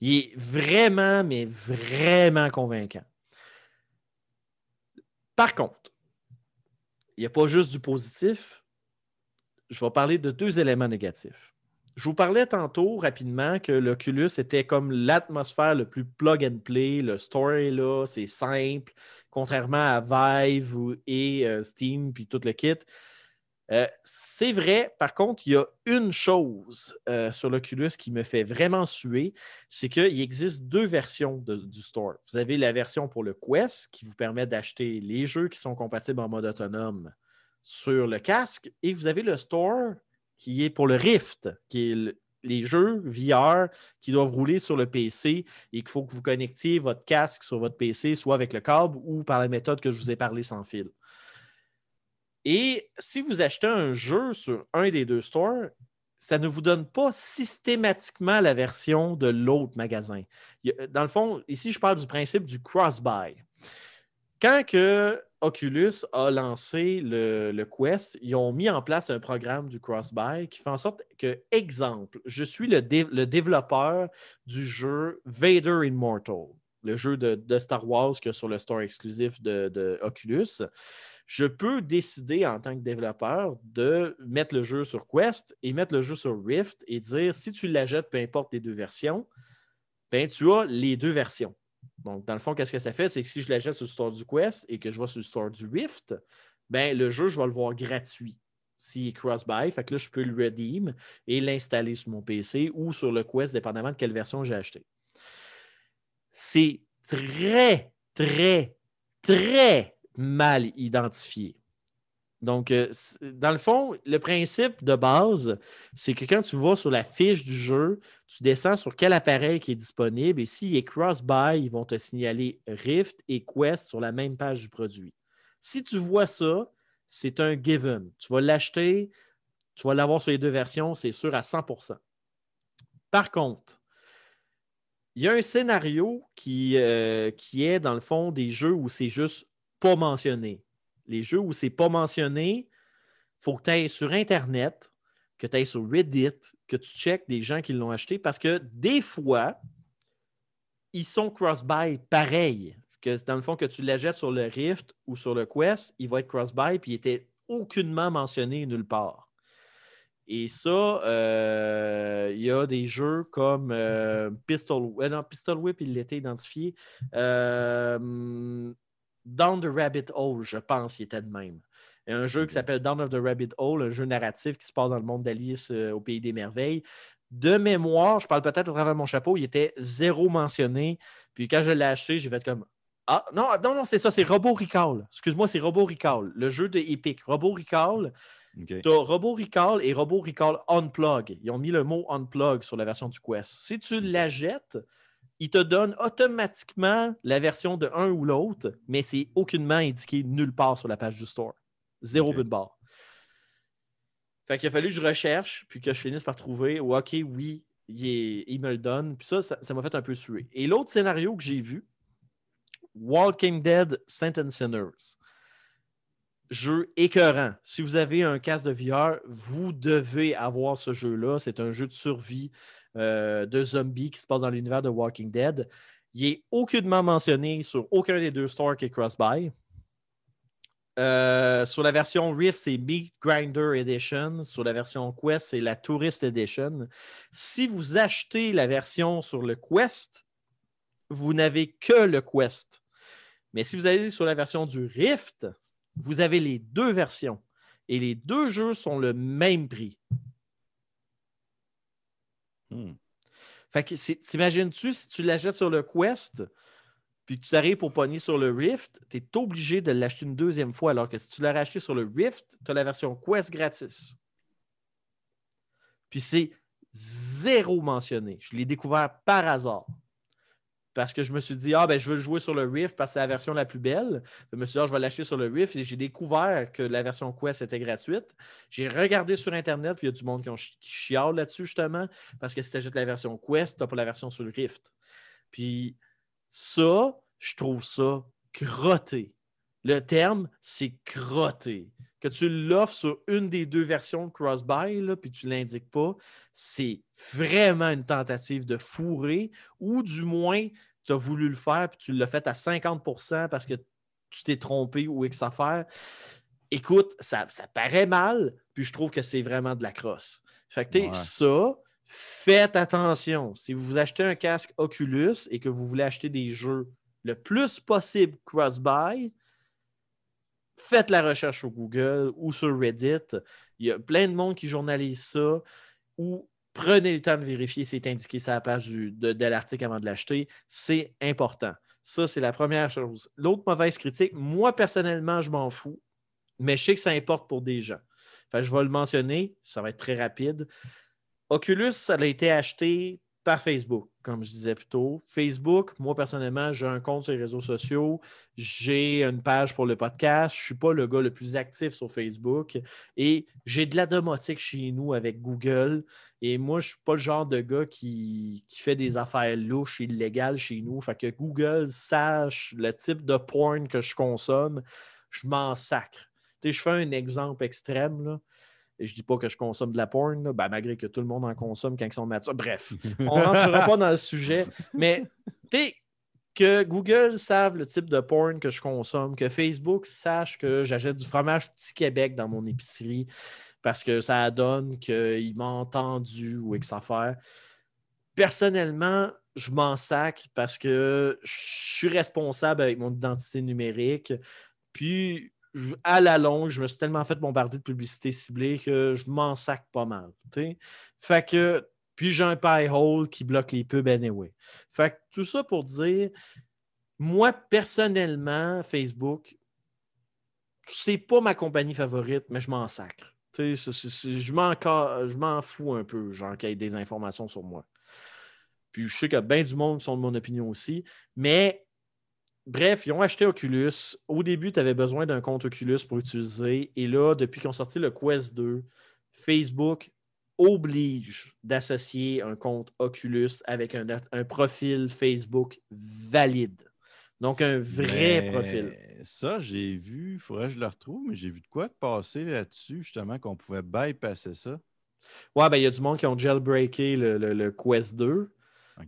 Il est vraiment, mais vraiment convaincant. Par contre, n'y a pas juste du positif. Je vais parler de deux éléments négatifs. Je vous parlais tantôt rapidement que l'Oculus était comme l'atmosphère le plus plug and play. Le store est là, c'est simple, contrairement à Vive et euh, Steam, puis tout le kit. Euh, c'est vrai, par contre, il y a une chose euh, sur l'Oculus qui me fait vraiment suer, c'est qu'il existe deux versions du store. Vous avez la version pour le Quest qui vous permet d'acheter les jeux qui sont compatibles en mode autonome sur le casque, et vous avez le store qui est pour le Rift, qui est le- les jeux VR qui doivent rouler sur le PC et qu'il faut que vous connectiez votre casque sur votre PC, soit avec le câble ou par la méthode que je vous ai parlé sans fil. Et si vous achetez un jeu sur un des deux stores, ça ne vous donne pas systématiquement la version de l'autre magasin. Dans le fond, ici, je parle du principe du cross-buy. Quand que Oculus a lancé le, le Quest, ils ont mis en place un programme du cross-buy qui fait en sorte que, exemple, je suis le, le développeur du jeu Vader Immortal, le jeu de, de Star Wars a sur le store exclusif de, de Oculus je peux décider en tant que développeur de mettre le jeu sur Quest et mettre le jeu sur Rift et dire si tu l'achètes, peu importe les deux versions, ben, tu as les deux versions. Donc, dans le fond, qu'est-ce que ça fait? C'est que si je l'achète sur le store du Quest et que je vais sur le store du Rift, ben, le jeu, je vais le voir gratuit. S'il est cross-buy, fait que là, je peux le redeem et l'installer sur mon PC ou sur le Quest, dépendamment de quelle version j'ai acheté. C'est très, très, très mal identifié. Donc, euh, dans le fond, le principe de base, c'est que quand tu vas sur la fiche du jeu, tu descends sur quel appareil qui est disponible et s'il est cross-buy, ils vont te signaler Rift et Quest sur la même page du produit. Si tu vois ça, c'est un given. Tu vas l'acheter, tu vas l'avoir sur les deux versions, c'est sûr à 100% Par contre, il y a un scénario qui, euh, qui est, dans le fond, des jeux où c'est juste pas mentionné. Les jeux où c'est pas mentionné, il faut que tu ailles sur Internet, que tu ailles sur Reddit, que tu checkes des gens qui l'ont acheté parce que des fois, ils sont cross-buy pareil. Que dans le fond, que tu l'achètes sur le Rift ou sur le Quest, il va être cross-buy puis il était aucunement mentionné nulle part. Et ça, euh, il y a des jeux comme euh, Pistol, euh, Pistol Whip, il l'était identifié. Down the Rabbit Hole, je pense, il était de même. Il y a un jeu qui s'appelle Down of the Rabbit Hole, un jeu narratif qui se passe dans le monde d'Alice euh, au Pays des Merveilles. De mémoire, je parle peut-être à travers mon chapeau, il était zéro mentionné. Puis quand je l'ai acheté, j'ai fait comme Ah, non, non, non, c'est ça, c'est Robo Recall. Excuse-moi, c'est Robo Recall, le jeu de Epic. Robo Recall, tu as Robo Recall et Robo Recall Unplug. Ils ont mis le mot Unplug sur la version du Quest. Si tu la jettes, il te donne automatiquement la version de un ou l'autre, mais c'est aucunement indiqué nulle part sur la page du store. Zéro Ok. but de barre. Fait qu'il a fallu que je recherche, puis que je finisse par trouver, oh, OK, oui, il, est- il me le donne. Puis ça, ça ça m'a fait un peu suer. Et l'autre scénario que j'ai vu, Walking Dead Saint and Sinners. Jeu écœurant. Si vous avez un casque de VR, vous devez avoir ce jeu-là. C'est un jeu de survie euh, de zombies qui se passe dans l'univers de Walking Dead. Il n'est aucunement mentionné sur aucun des deux stores qui est cross-buy. Euh, sur la version Rift, c'est Meat Grinder Edition. Sur la version Quest, c'est la Tourist Edition. Si vous achetez la version sur le Quest, vous n'avez que le Quest. Mais si vous allez sur la version du Rift, vous avez les deux versions. Et les deux jeux sont le même prix. Hmm. Fait que t'imagines-tu si tu l'achètes sur le Quest, puis que tu arrives pour pogner sur le Rift, tu es obligé de l'acheter une deuxième fois, alors que si tu l'as racheté sur le Rift, tu as la version Quest gratis. Puis c'est zéro mentionné. Je l'ai découvert par hasard. Parce que je me suis dit, ah, ben, je veux jouer sur le Rift parce que c'est la version la plus belle. Je me suis dit, ah, je vais l'acheter sur le Rift et j'ai découvert que la version Quest était gratuite. J'ai regardé sur Internet, puis il y a du monde qui, ont chiale là-dessus, justement, parce que si tu achètes la version Quest, tu n'as pas la version sur le Rift. Puis ça, je trouve ça crotté. Le terme, c'est crotté. Que tu l'offres sur une des deux versions de Crossbuy, puis tu ne l'indiques pas, c'est vraiment une tentative de fourrer, ou du moins, tu as voulu le faire, puis tu l'as fait à 50% parce que tu t'es trompé ou X affaire. Écoute, ça, ça paraît mal, puis je trouve que c'est vraiment de la crosse. Fait que, Ouais. ça, faites attention. Si vous achetez un casque Oculus et que vous voulez acheter des jeux le plus possible cross-buy, faites la recherche sur Google ou sur Reddit. Il y a plein de monde qui journalise ça. Ou prenez le temps de vérifier si c'est indiqué sur la page de, l'article avant de l'acheter. C'est important. Ça, c'est la première chose. L'autre mauvaise critique, moi, personnellement, je m'en fous, mais je sais que ça importe pour des gens. Je vais le mentionner, ça va être très rapide. Oculus, ça a été acheté par Facebook, comme je disais plus tôt. Facebook, moi personnellement, j'ai un compte sur les réseaux sociaux, j'ai une page pour le podcast, je ne suis pas le gars le plus actif sur Facebook et j'ai de la domotique chez nous avec Google. Et moi, je ne suis pas le genre de gars qui, fait des affaires louches, illégales chez nous. Fait que Google sache le type de porn que je consomme, je m'en sacre. Je fais un exemple extrême. Là. Et je dis pas que je consomme de la porn, là, ben, malgré que tout le monde en consomme quand ils sont matures. Bref, on rentrera pas dans le sujet. Mais tu sais, que Google savent le type de porn que je consomme, que Facebook sache que j'achète du fromage petit Québec dans mon épicerie parce que ça donne qu'il m'a entendu ou X affaire. Personnellement, je m'en sac parce que je suis responsable avec mon identité numérique. Puis, à la longue, je me suis tellement fait bombarder de publicité ciblée que je m'en sac pas mal. Fait que, puis j'ai un pie hole qui bloque les pubs anyway. Fait que tout ça pour dire, moi, personnellement, Facebook, c'est pas ma compagnie favorite, mais je m'en sacre. Je m'en fous un peu, genre, qu'il y ait des informations sur moi. Puis je sais qu'il y a bien du monde qui sont de mon opinion aussi. Mais bref, ils ont acheté Oculus. Au début, tu avais besoin d'un compte Oculus pour utiliser. Et là, depuis qu'ils ont sorti le Quest 2, Facebook oblige d'associer un compte Oculus avec un, un profil Facebook valide. Donc, un vrai Mais profil. Ça, j'ai vu, il faudrait que je le retrouve, mais j'ai vu de quoi passer là-dessus, justement, qu'on pouvait bypasser ça. Ouais, ben, il y a du monde qui ont jailbreaké le, le- le Quest 2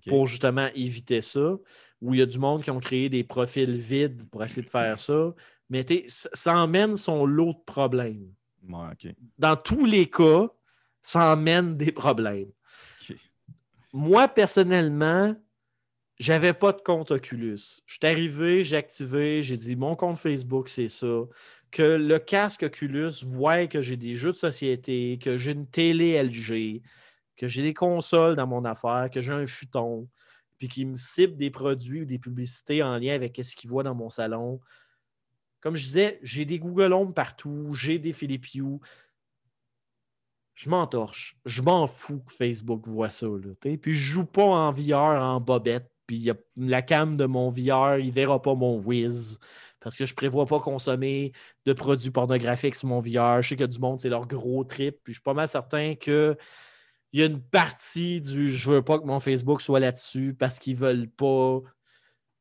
Pour justement éviter ça. Ou il y a du monde qui ont créé des profils vides pour essayer de faire ça. Mais tu sais, ça emmène son lot de problèmes. Ouais. Dans tous les cas, ça emmène des problèmes. Moi, personnellement, j'avais pas de compte Oculus. Je suis arrivé, j'ai activé, j'ai dit mon compte Facebook, c'est ça. Que le casque Oculus voit que j'ai des jeux de société, que j'ai une télé LG, que j'ai des consoles dans mon affaire, que j'ai un futon, puis qu'il me cible des produits ou des publicités en lien avec ce qu'il voit dans mon salon. Comme je disais, j'ai des Google Home partout, j'ai des Philips Hue. Je m'entorche. Je m'en fous que Facebook voit ça. Là, puis je joue pas en VR en bobette. Puis y a la cam de mon VR, il verra pas mon Wiz. Parce que je prévois pas consommer de produits pornographiques sur mon VR. Je sais que du monde, c'est leur gros trip. Puis je suis pas mal certain que il y a une partie du je veux pas que mon Facebook soit là-dessus parce qu'ils veulent pas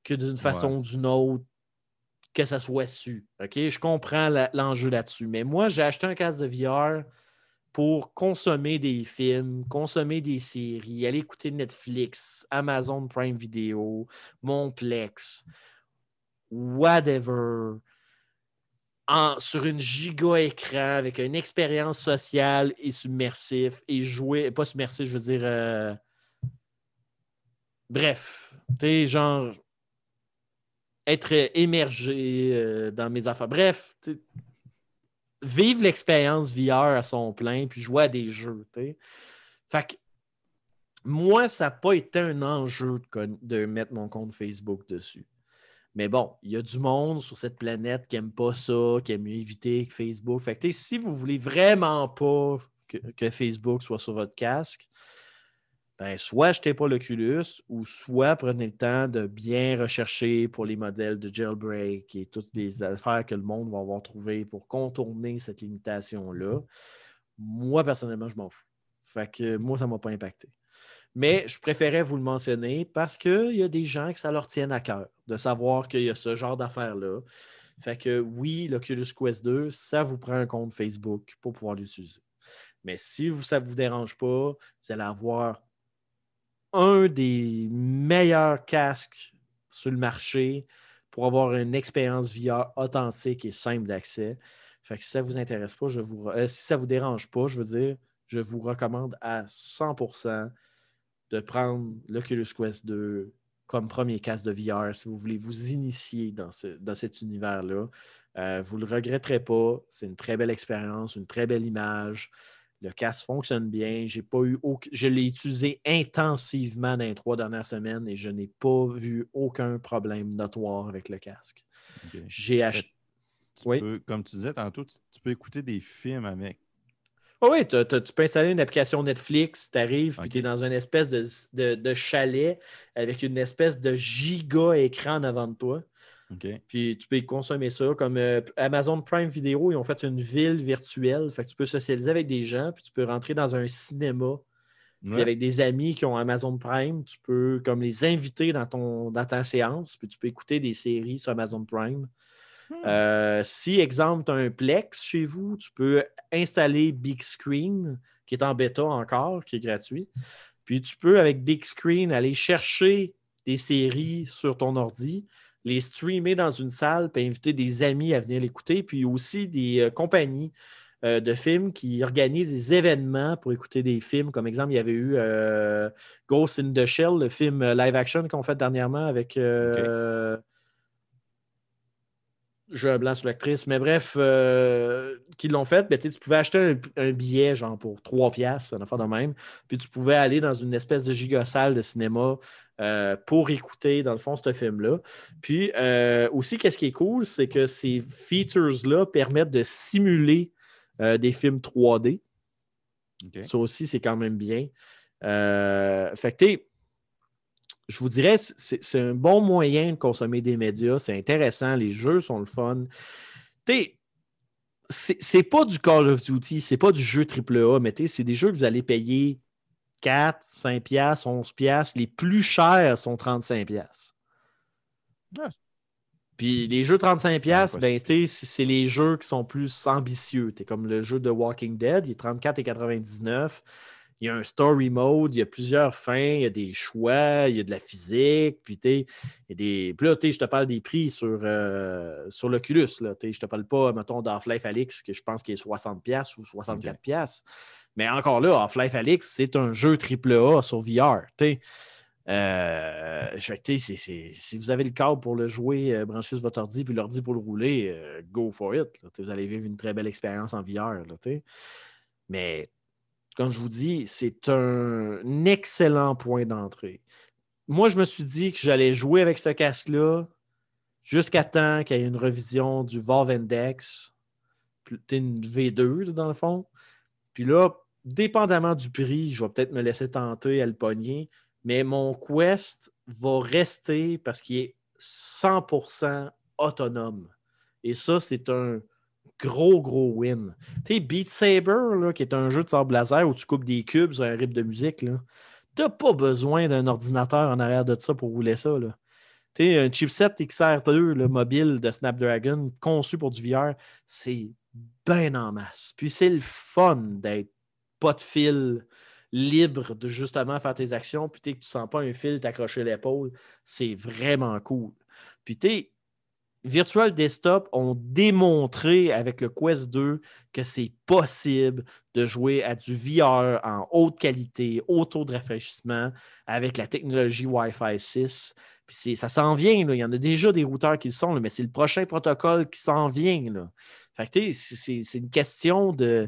que d'une façon ou d'une autre que ça soit su. OK? Je comprends l'enjeu là-dessus. Mais moi, j'ai acheté un casque de VR pour consommer des films, consommer des séries, aller écouter Netflix, Amazon Prime Video, Monplex, whatever, sur une giga écran avec une expérience sociale et submersif et jouer, pas submersif, je veux dire, euh, bref, tu sais, genre, être émergé euh, dans mes affaires. Bref, vivre l'expérience VR à son plein, puis jouer à des jeux. tu sais. Fait que moi, ça n'a pas été un enjeu de mettre mon compte Facebook dessus. Mais bon, il y a du monde sur cette planète qui n'aime pas ça, qui aime mieux éviter que Facebook. Fait que, si vous voulez vraiment pas que, que Facebook soit sur votre casque, ben, soit achetez pas l'Oculus ou soit prenez le temps de bien rechercher pour les modèles de jailbreak et toutes les affaires que le monde va avoir trouvées pour contourner cette limitation-là. Moi, personnellement, je m'en fous. Fait que moi, ça ne m'a pas impacté. Mais je préférais vous le mentionner parce qu'il y a des gens que ça leur tienne à cœur de savoir qu'il y a ce genre d'affaires-là. Fait que oui, l'Oculus Quest 2, ça vous prend un compte Facebook pour pouvoir l'utiliser. Mais si ça ne vous dérange pas, vous allez avoir un des meilleurs casques sur le marché pour avoir une expérience VR authentique et simple d'accès. Fait que si ça ne vous intéresse pas, je vous, euh, si ça ne vous dérange pas, je veux dire, je vous recommande à 100% de prendre l'Oculus Quest 2 comme premier casque de VR si vous voulez vous initier dans, ce- dans cet univers-là. Euh, vous ne le regretterez pas. C'est une très belle expérience, une très belle image. Le casque fonctionne bien. J'ai pas eu Je l'ai utilisé intensivement dans les trois dernières semaines et je n'ai pas vu aucun problème notoire avec le casque. J'ai acheté. Tu Oui? peux- comme tu disais tantôt, tu, tu peux écouter des films avec. Oh oui, tu peux installer une application Netflix, tu arrives, puis tu es dans une espèce de, de- de chalet avec une espèce de giga écran en avant de toi. Puis tu peux y consommer ça. Comme euh, Amazon Prime Video, ils ont fait une ville virtuelle. Fait que tu peux socialiser avec des gens, puis tu peux rentrer dans un cinéma. Puis Ouais. avec des amis qui ont Amazon Prime, tu peux comme les inviter dans, ton, dans ta séance, puis tu peux écouter des séries sur Amazon Prime. Euh, si, exemple, tu as un Plex chez vous, tu peux installer Big Screen, qui est en bêta encore, qui est gratuit. Puis tu peux, avec Big Screen, aller chercher des séries sur ton ordi, les streamer dans une salle, puis inviter des amis à venir l'écouter, puis aussi des euh, compagnies euh, de films qui organisent des événements pour écouter des films. Comme exemple, il y avait eu Ghost in the Shell, le film live action qu'on fait dernièrement avec. J'ai un blanc sur l'actrice, mais bref, euh, qui l'ont fait, ben, tu pouvais acheter un, un billet, genre pour 3 piastres, une affaire de même, puis tu pouvais aller dans une espèce de giga-salle de cinéma euh, pour écouter, dans le fond, ce film-là. Puis euh, aussi, qu'est-ce qui est cool, c'est que ces features-là permettent de simuler des films 3D. OK. Ça aussi, c'est quand même bien. Fait que, je vous dirais, c'est un bon moyen de consommer des médias. C'est intéressant. Les jeux sont le fun. Tu sais, c'est pas du Call of Duty, c'est pas du jeu AAA, mais c'est des jeux que vous allez payer 4, 5 piastres, 11 piastres. Les plus chers sont 35 piastres. Ah. Puis les jeux 35 piastres, pas ben, c'est les jeux qui sont plus ambitieux. T'es comme le jeu de Walking Dead, il est 34,99. Il y a un story mode, il y a plusieurs fins, il y a des choix, il y a de la physique, puis tu sais, il y a des. Puis là, tu sais, je te parle des prix sur, euh, sur l'Oculus. Je te parle pas, mettons, d'Half-Life Alix, que je pense qu'il est 60$ piastres ou 64$. piastres. Mais encore là, Half-Life Alix, c'est un jeu AAA sur VR. tu sais. Euh, tu sais, si vous avez le câble pour le jouer, euh, branchez sur votre ordi, puis l'ordi pour le rouler, euh, go for it. là. Vous allez vivre une très belle expérience en VR. là, tu sais. Mais comme je vous dis, c'est un excellent point d'entrée. Moi, je me suis dit que j'allais jouer avec ce casque-là jusqu'à temps qu'il y ait une revision du Valve Index, une V2 là, dans le fond. Puis là, dépendamment du prix, je vais peut-être me laisser tenter à le pogner, mais mon Quest va rester parce qu'il est 100% autonome. Et ça, c'est un gros, gros win. Tu sais, Beat Saber, là, qui est un jeu de sable laser où tu coupes des cubes sur un rythme de musique, là, t'as pas besoin d'un ordinateur en arrière de ça pour rouler ça. Là. Tu sais, un chipset XR2 le mobile de Snapdragon conçu pour du VR, c'est bien en masse. Puis c'est le fun d'être pas de fil libre de justement faire tes actions, puis t'sais, que tu sens pas un fil t'accrocher l'épaule. C'est vraiment cool. Puis tu Virtual Desktop ont démontré avec le Quest 2 que c'est possible de jouer à du VR en haute qualité, haut taux de rafraîchissement avec la technologie Wi-Fi 6. Puis ça s'en vient, il y en a déjà des routeurs qui le sont, mais c'est le prochain protocole qui s'en vient. Fait que, c'est- une question de,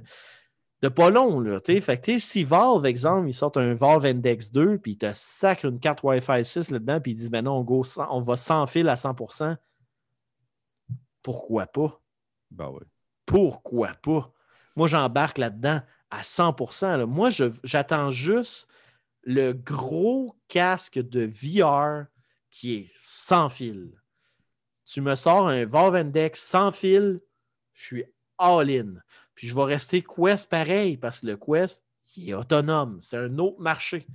de pas long. Là, fait que, si Valve, exemple, ils sortent un Valve Index 2, puis ils te sacrent une carte Wi-Fi 6 là-dedans, puis ils disent, ben non, on, go on va sans fil à 100 pourquoi pas? Ben oui. Pourquoi pas? Moi, j'embarque là-dedans à 100 là. Moi, j'attends juste le gros casque de VR qui est sans fil. Tu me sors un Valve Index sans fil, je suis all-in. Puis je vais rester Quest pareil parce que le Quest, il est autonome. C'est un autre marché.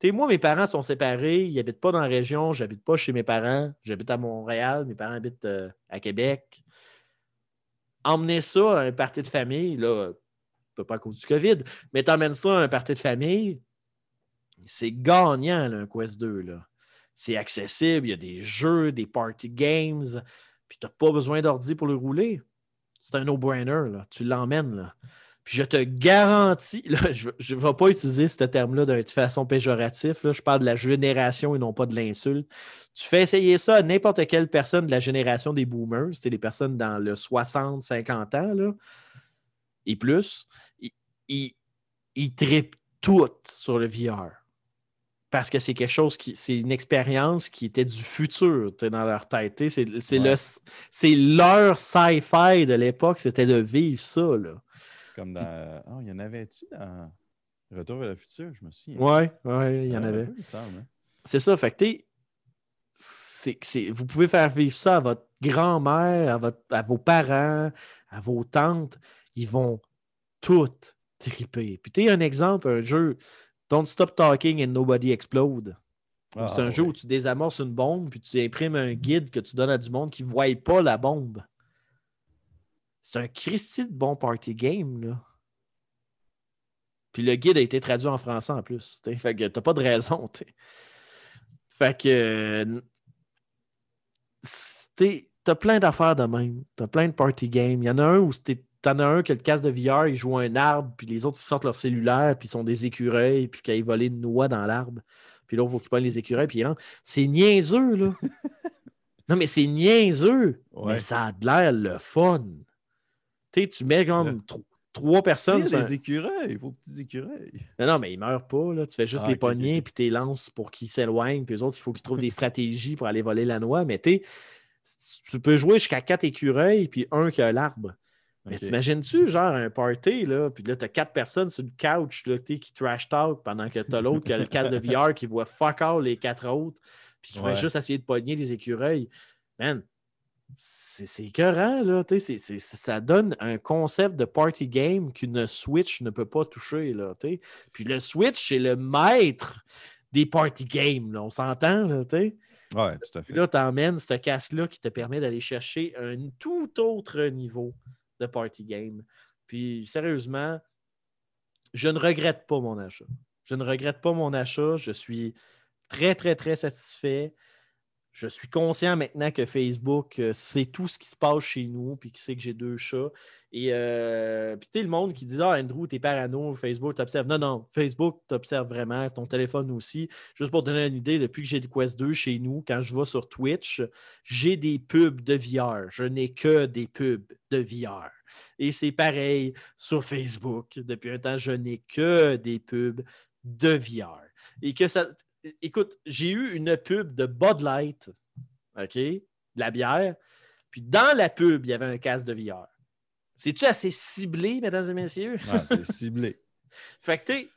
Sais, moi, mes parents sont séparés, ils n'habitent pas dans la région, j'habite pas chez mes parents, j'habite à Montréal, mes parents habitent euh, à Québec. Emmener ça à un party de famille, là, peut pas à cause du COVID, mais t'emmènes ça à un party de famille, c'est gagnant, là, un Quest 2. Là. C'est accessible, il y a des jeux, des party games, puis tu n'as pas besoin d'ordi pour le rouler. C'est un no-brainer, là. tu l'emmènes. Là. Puis je te garantis, là, je ne vais pas utiliser ce terme-là d'une façon péjorative, là, je parle de la génération et non pas de l'insulte. Tu fais essayer ça à n'importe quelle personne de la génération des boomers, c'est les personnes dans le 60, 50 ans, là, et plus, ils, ils, ils trippent toutes sur le VR parce que c'est quelque chose qui. C'est une expérience qui était du futur dans leur tête. C'est Ouais. le- leur sci-fi de l'époque, c'était de vivre ça. Là. Comme dans. Oh, il y en avait-tu dans Retour vers le futur, je me souviens. Ouais, ouais, il y en Euh, avait. Hein. C'est ça, fait que c'est- vous pouvez faire vivre ça à votre grand-mère, à, votre- à vos parents, à vos tantes. Ils vont toutes triper. Puis tu un exemple, un jeu Don't Stop Talking and Nobody Explode. Ah, c'est un jeu où tu désamorces une bombe puis tu imprimes un guide que tu donnes à du monde qui ne voit pas la bombe. C'est un Christy de bon party game, là. Puis le guide a été traduit en français en plus. t'sais. Fait que t'as pas de raison. t'sais. Fait que t'as plein d'affaires de même. T'as plein de party games. Il y en a un où c'était- t'en as un que le casque de VR, il joue un arbre, puis les autres ils sortent leur cellulaire, puis ils sont des écureuils, puis qu'ils volent une noix dans l'arbre. Puis là, il faut qu'ils prennent les écureuils, puis ils rentrent. C'est niaiseux, là. non, mais c'est niaiseux. Ouais. Mais ça a de l'air le fun. Tu sais, tu mets comme tro- trois personnes. Un- des écureuils, vos petits écureuils. non, non, mais ils meurent pas. Là. Tu fais juste Ah, les ok, ok, pogner, puis tu les lances pour qu'ils s'éloignent. Puis les autres, il faut qu'ils trouvent des stratégies pour aller voler la noix. Mais tu tu peux jouer jusqu'à quatre écureuils, puis un qui a l'arbre. Mais Ok. t'imagines-tu, genre, un party, là, puis là, t'as quatre personnes sur le couch, là, qui trash talk pendant que t'as l'autre qui a le casque de VR qui voit fuck all les quatre autres, puis qui va Ouais. juste essayer de pogner les écureuils. Man, c'est écœurant, là, ça donne un concept de party game qu'une Switch ne peut pas toucher, là. Puis le Switch, c'est le maître des party games, là, on s'entend, là, tu. Ouais, tout à fait. Puis là, tu emmènes ce casque-là qui te permet d'aller chercher un tout autre niveau de party game. Puis sérieusement, je ne regrette pas mon achat. Je ne regrette pas mon achat. Je suis très, très, très satisfait. Je suis conscient maintenant que Facebook euh, sait tout ce qui se passe chez nous, puis qui sait que j'ai deux chats. Et euh, puis, tu le monde qui dit Ah, Andrew, t'es parano, Facebook t'observe. Non, non, Facebook t'observe vraiment, ton téléphone aussi. Juste pour te donner une idée, depuis que j'ai le Quest 2 chez nous, quand je vais sur Twitch, j'ai des pubs de VR. Je n'ai que des pubs de VR. Et c'est pareil sur Facebook. Depuis un temps, je n'ai que des pubs de VR. Et que ça. Écoute, j'ai eu une pub de Bud Light, OK, de la bière. Puis dans la pub, il y avait un casque de VR. C'est-tu assez ciblé, mesdames et messieurs? Ouais, c'est ciblé. Fait que, tu sais,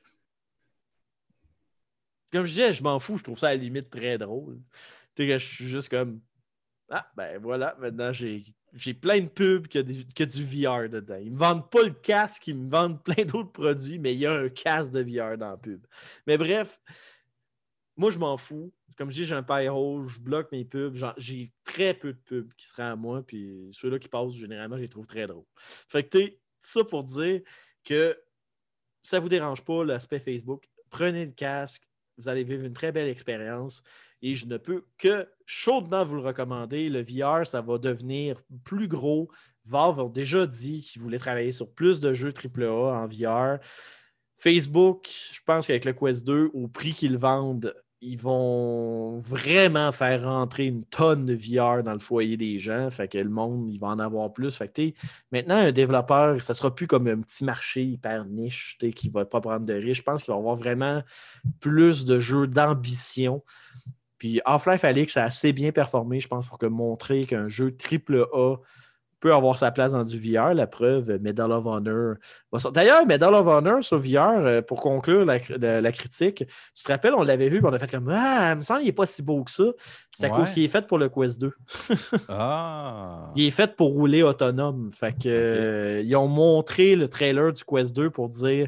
comme je disais, je m'en fous, je trouve ça à la limite très drôle. Tu sais, que je suis juste comme, ah, ben voilà, maintenant j'ai, j'ai plein de pubs des- que du VR dedans. Ils me vendent pas le casque, ils me vendent plein d'autres produits, mais il y a un casque de VR dans la pub. Mais bref, moi, je m'en fous. Comme je dis, j'ai un rouge, je bloque mes pubs. J'ai très peu de pubs qui seraient à moi, puis ceux-là qui passent, généralement, je les trouve très drôles. Fait que, tu ça pour dire que ça ne vous dérange pas, l'aspect Facebook, prenez le casque, Vous allez vivre une très belle expérience et je ne peux que chaudement vous le recommander. Le VR, ça va devenir plus gros. Valve a déjà dit qu'ils voulaient travailler sur plus de jeux AAA en VR. Facebook, je pense qu'avec le Quest 2, au prix qu'ils vendent, ils vont vraiment faire rentrer une tonne de VR dans le foyer des gens. Fait que le monde, il va en avoir plus. Maintenant, un développeur, ça sera plus comme un petit marché hyper niche qui ne va pas prendre de risques. Je pense qu'il va avoir vraiment plus de jeux d'ambition. Puis Half-Life Alix a assez bien performé, je pense, pour que montrer qu'un jeu AAA peut avoir sa place dans du VR. La preuve, Medal of Honor. D'ailleurs, Medal of Honor sur VR, euh, pour conclure la, la- la critique, tu te rappelles, on l'avait vu, puis on a fait comme Ah, il me semble qu'il n'est pas si beau que ça. C'est à Ouais. cause qu'il est fait pour le Quest 2. Ah! Il est fait pour rouler autonome. Fait que, euh, ils ont montré le trailer du Quest 2 pour dire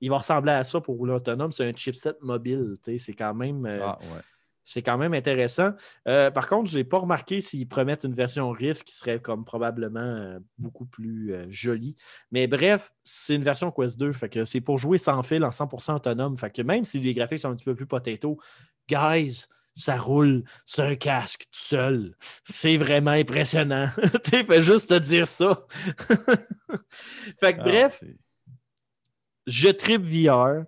il va ressembler à ça pour rouler autonome. C'est un chipset mobile. C'est quand même. euh, Ah, ouais. C'est quand même intéressant. Euh, par contre, je n'ai pas remarqué s'ils promettent une version Rift qui serait comme probablement euh, beaucoup plus euh, jolie. Mais bref, c'est une version Quest 2. Fait que c'est pour jouer sans fil en 100% autonome. Fait que même si les graphiques sont un petit peu plus potato, guys, ça roule sur un casque tout seul. C'est vraiment impressionnant. tu fais juste te dire ça. fait que Ah, bref, c'est- je tripe VR.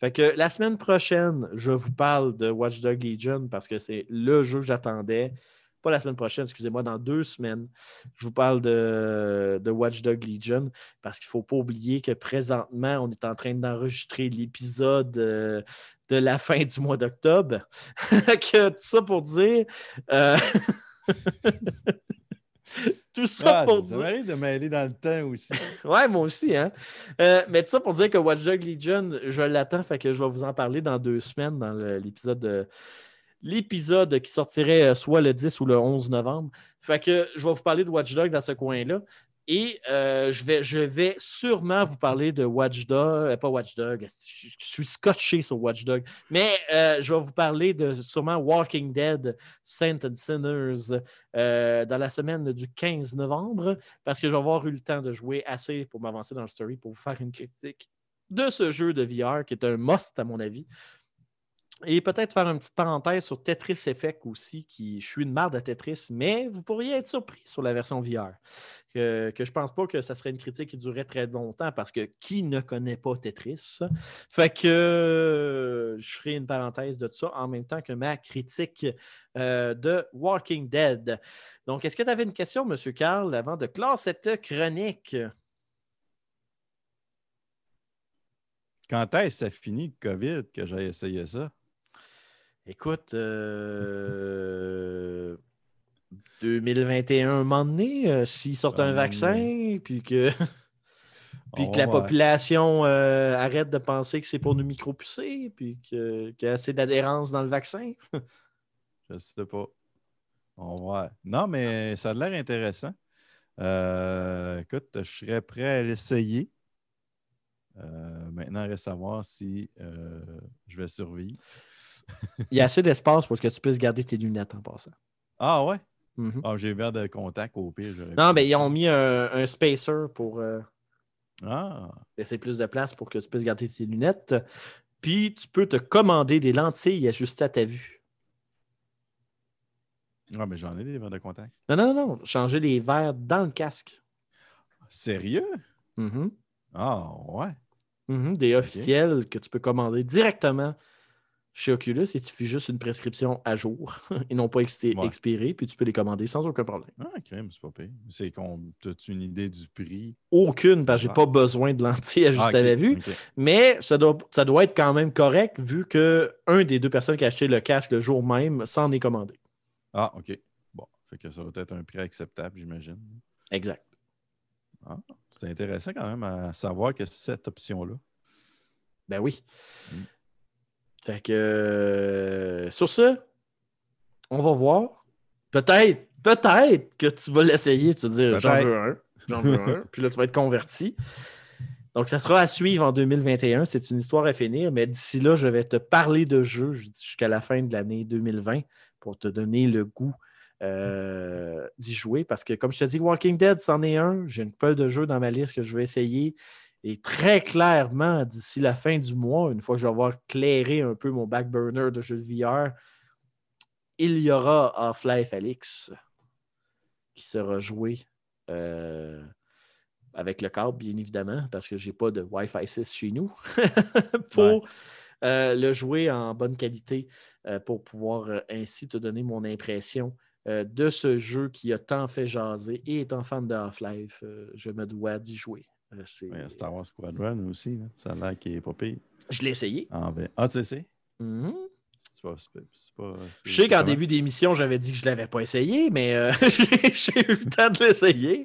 Fait que la semaine prochaine, je vous parle de Watch Dog Legion parce que c'est le jeu que j'attendais. Pas la semaine prochaine, excusez-moi, dans deux semaines. Je vous parle de, de Watch Dog Legion parce qu'il ne faut pas oublier que présentement, on est en train d'enregistrer l'épisode euh, de la fin du mois d'octobre. que tout ça pour dire. euh, tout ça Ah, pour ça dire. de m'aider dans le temps aussi. Ouais, moi aussi, hein. Euh, mais tout ça pour dire que Watch Dogs Legion, je l'attends, fait que je vais vous en parler dans deux semaines dans l'épisode de- l'épisode qui sortirait euh, soit le 10 ou le 11 novembre. Fait que je vais vous parler de Watch Dogs dans ce coin-là. Et euh, je, vais, je vais sûrement vous parler de Watch Dog, euh, pas Watch Dog, je, je suis scotché sur Watch Dog, mais euh, je vais vous parler de sûrement Walking Dead, Saints and Sinners dans la semaine du 15 novembre parce que je vais avoir eu le temps de jouer assez pour m'avancer dans le story pour vous faire une critique de ce jeu de VR qui est un must à mon avis. Et peut-être faire une petite parenthèse sur Tetris Effect aussi, qui je suis une marde à Tetris, mais vous pourriez être surpris sur la version VR. Que, que je pense pas que ça serait une critique qui durerait très longtemps parce que qui ne connaît pas Tetris? Fait que je ferai une parenthèse de ça en même temps que ma critique euh, de Walking Dead. Donc, est-ce que tu avais une question, M. Carl, avant de clore cette chronique? Quand est-ce que ça finit COVID que j'ai essayé ça? Écoute, euh, 2021, un moment donné, euh, s'ils sortent Un moment vaccin, puis que, puis On que la population euh, arrête de penser que c'est pour nous micropousser, puis qu'il y a assez d'adhérence dans le vaccin. Je sais pas. On va. Non, mais ça a l'air intéressant. Euh, écoute, je serais prêt à l'essayer. Euh, maintenant, il reste à savoir si euh, je vais survivre. Il y a assez d'espace pour que tu puisses garder tes lunettes en passant. Ah ouais? Mhm. Ah, j'ai verre de contact au pire. Non, mais ils ont mis un, un spacer pour euh, Ah, laisser plus de place pour que tu puisses garder tes lunettes. Puis tu peux te commander des lentilles ajustées à ta vue. ah mais j'en ai des verres de contact. Non, non, non, changer les verres dans le casque. Sérieux? Mhm. Ah ouais. Mhm, Des officiels que tu peux commander directement chez Oculus et tu fais juste une prescription à jour. Ils n'ont pas exté- Ouais. expiré, puis tu peux les commander sans aucun problème. Ah, crème, c'est pas pire. C'est qu'on. As-tu une idée du prix? Aucune, parce que j'ai Ah. pas besoin de lentilles ajustées Ah, à la ok, vue. ok. Mais ça doit, ça doit être quand même correct vu que un des deux personnes qui a acheté le casque le jour même s'en est commandé. Ah, OK. Bon, fait que ça va être un prix acceptable, j'imagine. Exact. C'est intéressant quand même à savoir que cette option-là. Ben oui. Mm. Fait que euh, sur ce, on va voir. Peut-être, peut-être que tu vas l'essayer. Tu vas dire j'en Peut-être. veux un. J'en veux un. Puis là, tu vas être converti. Donc, ça sera à suivre en 2021. C'est une histoire à finir. Mais d'ici là, je vais te parler de jeux jusqu'à la fin de l'année 2020 pour te donner le goût euh, d'y jouer. Parce que, comme je te dis, Walking Dead, c'en est un. J'ai une pile de jeux dans ma liste que je vais essayer. Et très clairement, d'ici la fin du mois, une fois que je vais avoir clairé un peu mon back burner de jeux de VR, il y aura Half-Life Alix qui sera joué euh, avec le câble, bien évidemment, parce que je n'ai pas de Wi-Fi 6 chez nous pour euh, le jouer en bonne qualité euh, pour pouvoir ainsi te donner mon impression de ce jeu qui a tant fait jaser et étant fan de Half-Life, je me dois d'y jouer. Ouais, Star Wars Squadron aussi, là. ça a l'air qu'il est pas pire. Je l'ai essayé. En. Ah, tu sais? Mhm. C'est pas, Je sais qu'en début d'émission, j'avais dit que je ne l'avais pas essayé, mais euh, j'ai eu le temps de l'essayer.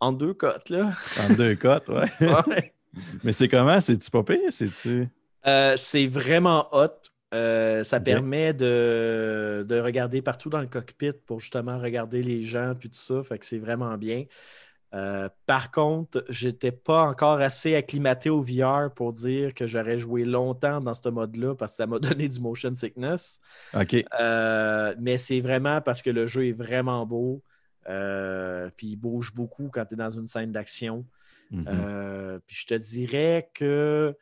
En deux cotes, là. En deux cotes, ouais. Ouais. Mais c'est comment? C'est-tu pas pire? C'est-tu? Euh, c'est vraiment hot. Euh, ça permet de, de regarder partout dans le cockpit pour justement regarder les gens puis tout ça. Fait que c'est vraiment bien. Euh, par contre, j'étais pas encore assez acclimaté au VR pour dire que j'aurais joué longtemps dans ce mode-là parce que ça m'a donné du motion sickness. OK. Euh, mais c'est vraiment parce que le jeu est vraiment beau. Euh, puis il bouge beaucoup quand tu es dans une scène d'action. Mhm. Puis je te dirais que,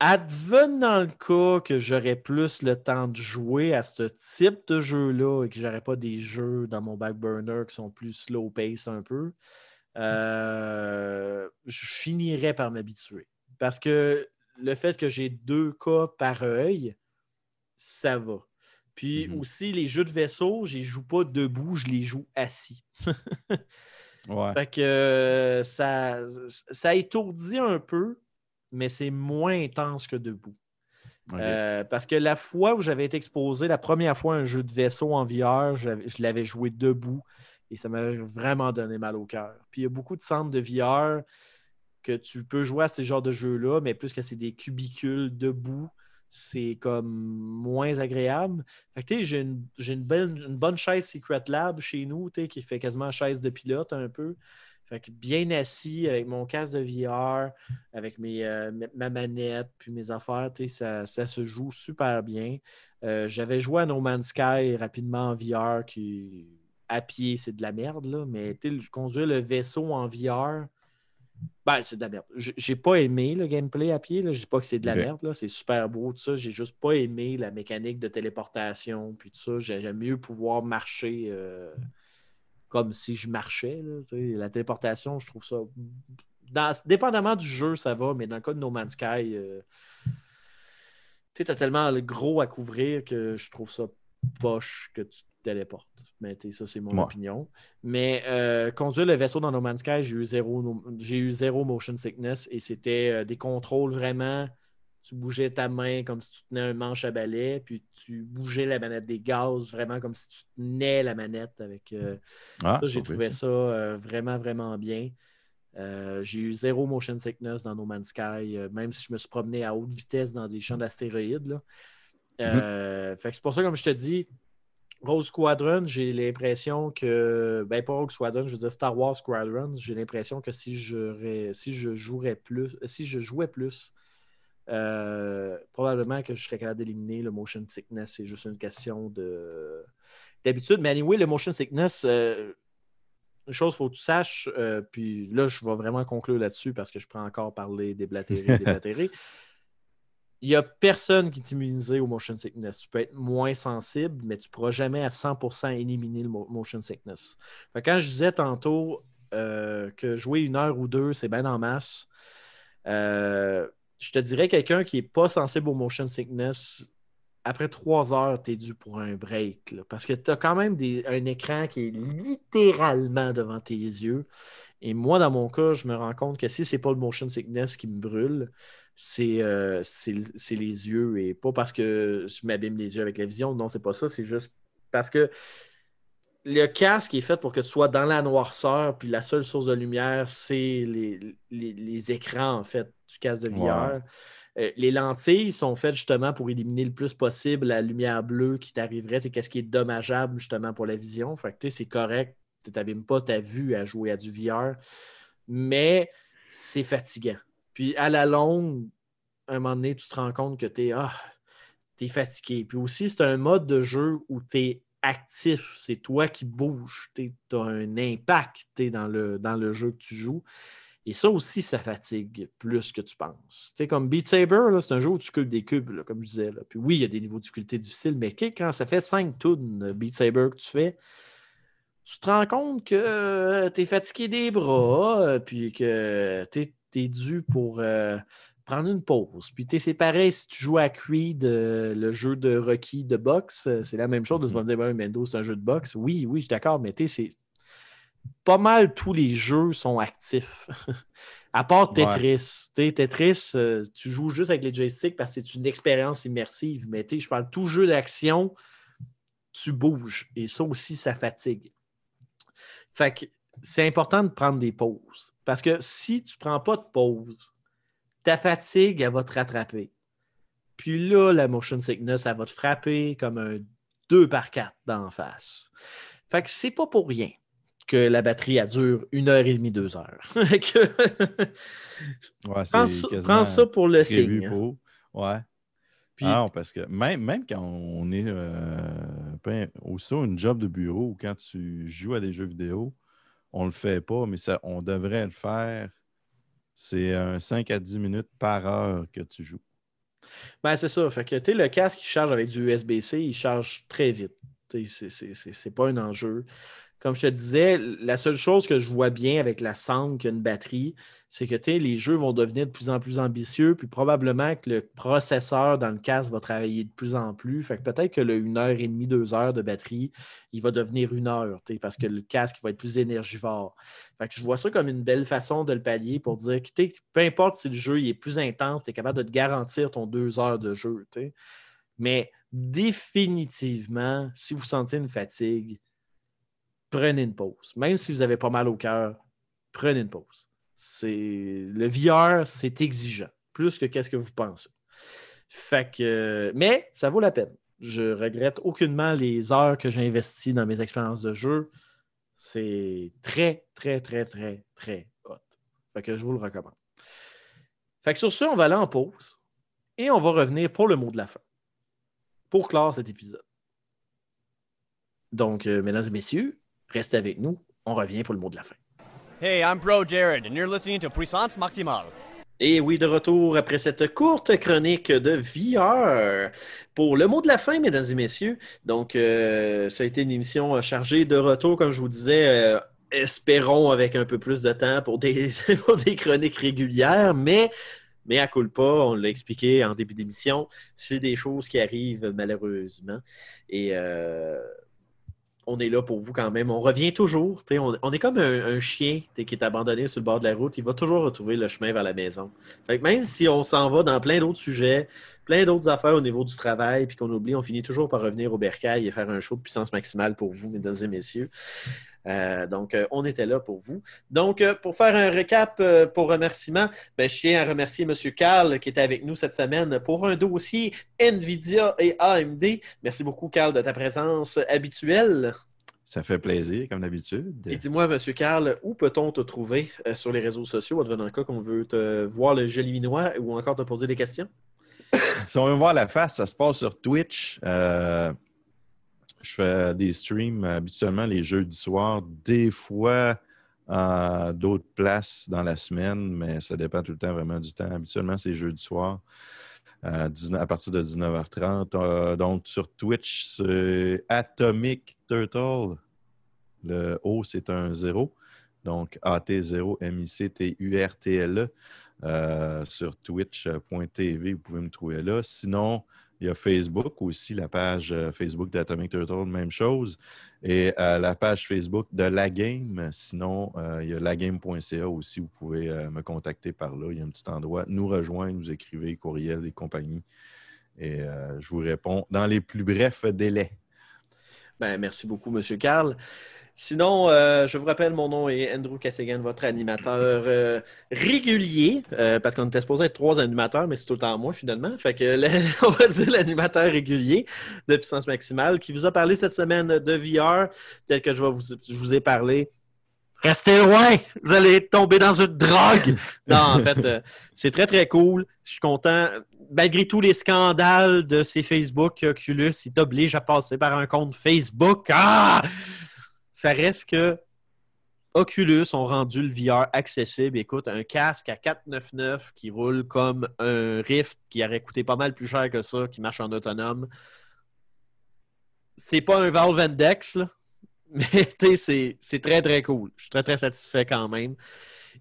advenant le cas que j'aurais plus le temps de jouer à ce type de jeu-là et que j'aurais pas des jeux dans mon back burner qui sont plus slow pace un peu, euh, je finirais par m'habituer. Parce que le fait que j'ai deux cas par œil, ça va. Puis Mhm. aussi, les jeux de vaisseau, je les joue pas debout, je les joue assis. Ouais. Fait que euh, ça, ça étourdit un peu, mais c'est moins intense que debout. Euh, parce que la fois où j'avais été exposé, la première fois à un jeu de vaisseau en VR, je l'avais joué debout et ça m'avait vraiment donné mal au cœur. Puis il y a beaucoup de centres de VR que tu peux jouer à ce genre de jeux-là, mais plus que c'est des cubicules debout, c'est comme moins agréable. Fait que tu sais, j'ai une, j'ai une, une bonne chaise Secret Lab chez nous, qui fait quasiment chaise de pilote un peu. Fait que bien assis avec mon casque de VR, avec mes, euh, ma- ma manette, puis mes affaires, ça, ça se joue super bien. Euh, J'avais joué à No Man's Sky rapidement en VR, qui à pied, c'est de la merde, là, mais conduire le vaisseau en VR, ben, c'est de la merde. J'ai pas aimé le gameplay à pied. Là. Je dis pas que c'est de la merde. C'est super beau, tout ça. J'ai juste pas aimé la mécanique de téléportation. Puis tout ça. J'ai- J'aime mieux pouvoir marcher euh, comme si je marchais. là. La téléportation, je trouve ça. dans- dépendamment du jeu, ça va, mais dans le cas de No Man's Sky, euh, tu as tellement le gros à couvrir que je trouve ça poche que tu te téléportes. Mais ça, c'est mon Ouais. opinion. Mais euh, conduire le vaisseau dans No Man's Sky, j'ai eu zéro, j'ai eu zéro motion sickness et c'était euh, des contrôles vraiment. Tu bougeais ta main comme si tu tenais un manche à balai, puis tu bougeais la manette des gaz vraiment comme si tu tenais la manette avec. euh, Ah, ça, j'ai trouvé ça euh, vraiment, vraiment bien. Euh, j'ai eu zéro motion sickness dans No Man's Sky, même si je me suis promené à haute vitesse dans des champs d'astéroïdes. que c'est pour ça, comme je te dis, Rose Squadron, j'ai l'impression que. Ben, pas Rogue Squadron, je veux dire Star Wars Squadron, j'ai l'impression que si je, si je jouerais plus, si je jouais plus, euh, probablement que je serais capable d'éliminer le motion sickness. C'est juste une question de d'habitude. Mais anyway, le motion sickness, euh, une chose, faut que tu saches, euh, puis là, je vais vraiment conclure là-dessus parce que je peux encore parler des blatérés, des blatérés. Il n'y a personne qui est immunisé au motion sickness. Tu peux être moins sensible, mais tu ne pourras jamais à 100% éliminer le mo- motion sickness. Fait quand je disais tantôt que jouer une heure ou deux, c'est bien en masse, je te dirais quelqu'un qui n'est pas sensible au motion sickness, après trois heures, tu es dû pour un break. parce que tu as quand même un écran qui est littéralement devant tes yeux. Et moi, dans mon cas, je me rends compte que si c'est pas le motion sickness qui me brûle, c'est euh, c'est les yeux. Et pas parce que je m'abîme les yeux avec la vision. Non, c'est pas ça. C'est juste parce que le casque est fait pour que tu sois dans la noirceur, puis la seule source de lumière, c'est les, les- les écrans, en fait, du casque de VR. Euh, les lentilles sont faites justement pour éliminer le plus possible la lumière bleue qui t'arriverait, et qu'est-ce qui est dommageable justement pour la vision. Fait que tu sais, c'est correct, tu n'abîmes pas ta vue à jouer à du VR, mais c'est fatigant. Puis à la longue, à un moment donné, tu te rends compte que tu es, ah, t'es fatigué. Puis aussi, c'est un mode de jeu où tu es actif, c'est toi qui bouges, tu as un impact dans le, dans le jeu que tu joues. Et ça aussi, ça fatigue plus que tu penses. Sais, comme Beat Saber, c'est un jeu où tu cubes des cubes, comme je disais. Là. Puis oui, il y a des niveaux de difficulté difficiles, mais quand ça fait 5 tunes Beat Saber que tu fais, tu te rends compte que tu es fatigué des bras, euh, puis que tu es, dû pour euh, prendre une pause. Puis c'est pareil si tu joues à Creed, euh, le jeu de Rocky de boxe, c'est la même chose de se dire, ben, Mendo, c'est un jeu de boxe. Oui, oui, je suis d'accord, mais c'est pas mal tous les jeux sont actifs. à part Tetris. Tetris, tu joues juste avec les joysticks parce que c'est une expérience immersive. Mais je parle tout jeu d'action, tu bouges. Et ça aussi, ça fatigue. Fait que c'est important de prendre des pauses. Parce que si tu ne prends pas de pause, ta fatigue, elle va te rattraper. Puis là, la motion sickness, elle va te frapper comme un 2 par 4 d'en face. Fait que c'est pas pour rien que la batterie a dure une heure et demie, deux heures. ouais, prends, ça, prends, ça, pour le signe. Pour... Ouais. Puis, ah parce que même, même quand on est euh, aussi une job de bureau ou quand tu joues à des jeux vidéo, on ne le fait pas, mais ça, on devrait le faire. C'est un 5 à 10 minutes par heure que tu joues. Ben, c'est ça. Fait que le casque qui charge avec du USB-C, il charge très vite. C'est pas un enjeu comme je te disais, la seule chose que je vois bien avec la Sound qui a une batterie, c'est que les jeux vont devenir de plus en plus ambitieux, puis probablement que le processeur dans le casque va travailler de plus en plus. Fait peut-être que le 1 heure et demie, 2 heures de batterie, il va devenir une heure, parce que le casque va être plus énergivore. Fait je vois ça comme une belle façon de le pallier pour dire que peu importe si le jeu est plus intense, tu es capable de te garantir ton 2 heures de jeu. Mais définitivement, si vous sentez une fatigue, prenez une pause. Même si vous avez pas mal au cœur, prenez une pause. C'est le VR, c'est exigeant, plus que qu'est-ce que vous pensez. Fait que, mais ça vaut la peine. Je regrette aucunement les heures que j'ai investies dans mes expériences de jeu. C'est très, très, très, très, très hot. Fait que je vous le recommande. Fait que sur ce, on va aller en pause et on va revenir pour le mot de la fin. Pour clore cet épisode. Donc, euh, mesdames et messieurs, Restez avec nous. On revient pour le mot de la fin. Hey, I'm Bro Jared, and you're listening to Puissance Maximale. Et oui, de retour après cette courte chronique de VR pour le mot de la fin, mesdames et messieurs. Donc, euh, ça a été une émission chargée de retour, comme je vous disais. Euh, espérons avec un peu plus de temps pour des, des chroniques régulières, mais mais à pas, on l'a expliqué en début d'émission, c'est des choses qui arrivent malheureusement. Et euh, on est là pour vous quand même. On revient toujours. On, est comme un, chien qui est abandonné sur le bord de la route. Il va toujours retrouver le chemin vers la maison. Même si on s'en va dans plein d'autres sujets, plein d'autres affaires au niveau du travail, puis qu'on oublie, on finit toujours par revenir au bercail et faire un show de puissance maximale pour vous, mesdames et messieurs. Euh, donc, euh, on était là pour vous. Donc, euh, pour faire un récap pour remerciement, ben, je tiens à remercier M. Carl qui était avec nous cette semaine pour un dossier NVIDIA et AMD. Merci beaucoup, Carl, de ta présence habituelle. Ça fait plaisir, comme d'habitude. Et dis-moi, M. Carl, où peut-on te trouver sur les réseaux sociaux, dans le cas qu'on veut te voir le joli minois ou encore te poser des questions? si on veut voir la face, ça se passe sur Twitch. Je fais des streams habituellement les jeudis soirs, des fois à d'autres places dans la semaine, mais ça dépend tout le temps vraiment du temps. Habituellement, c'est jeudi soir à, partir de 19h30. Euh, donc sur Twitch, c'est Atomic Turtle. Le O, c'est un zéro. Donc AT0 M-I-C-T-U-R-T-L-E. Euh, sur twitch.tv, vous pouvez me trouver là. Sinon, il y a Facebook aussi, la page euh, Facebook d'Atomic Turtle, même chose. Et euh, la page Facebook de La Game. Sinon, euh, il y a lagame.ca aussi. Vous pouvez me contacter par là. Il y a un petit endroit. Nous rejoindre, nous écrivez courriel et compagnie. Et je vous réponds dans les plus brefs délais. Ben, merci beaucoup, M. Carl. Sinon, euh, je vous rappelle, mon nom est Andrew Kassegan, votre animateur euh, régulier, euh, parce qu'on était supposé être trois animateurs, mais c'est tout le temps moi finalement. Fait que on va dire l'animateur régulier de puissance maximale qui vous a parlé cette semaine de VR, tel que je, vous, je vous ai parlé Restez loin! Vous allez tomber dans une drogue! non, en fait, c'est très, très cool. Je suis content. Malgré tous les scandales de ces Facebook, Oculus, il t'oblige à passer par un compte Facebook. Ah! Ça reste que Oculus ont rendu le VR accessible. Écoute, un casque à 499 qui roule comme un Rift qui aurait coûté pas mal plus cher que ça, qui marche en autonome. C'est pas un Valve Index, là, mais c'est, très très cool. Je suis très très satisfait quand même.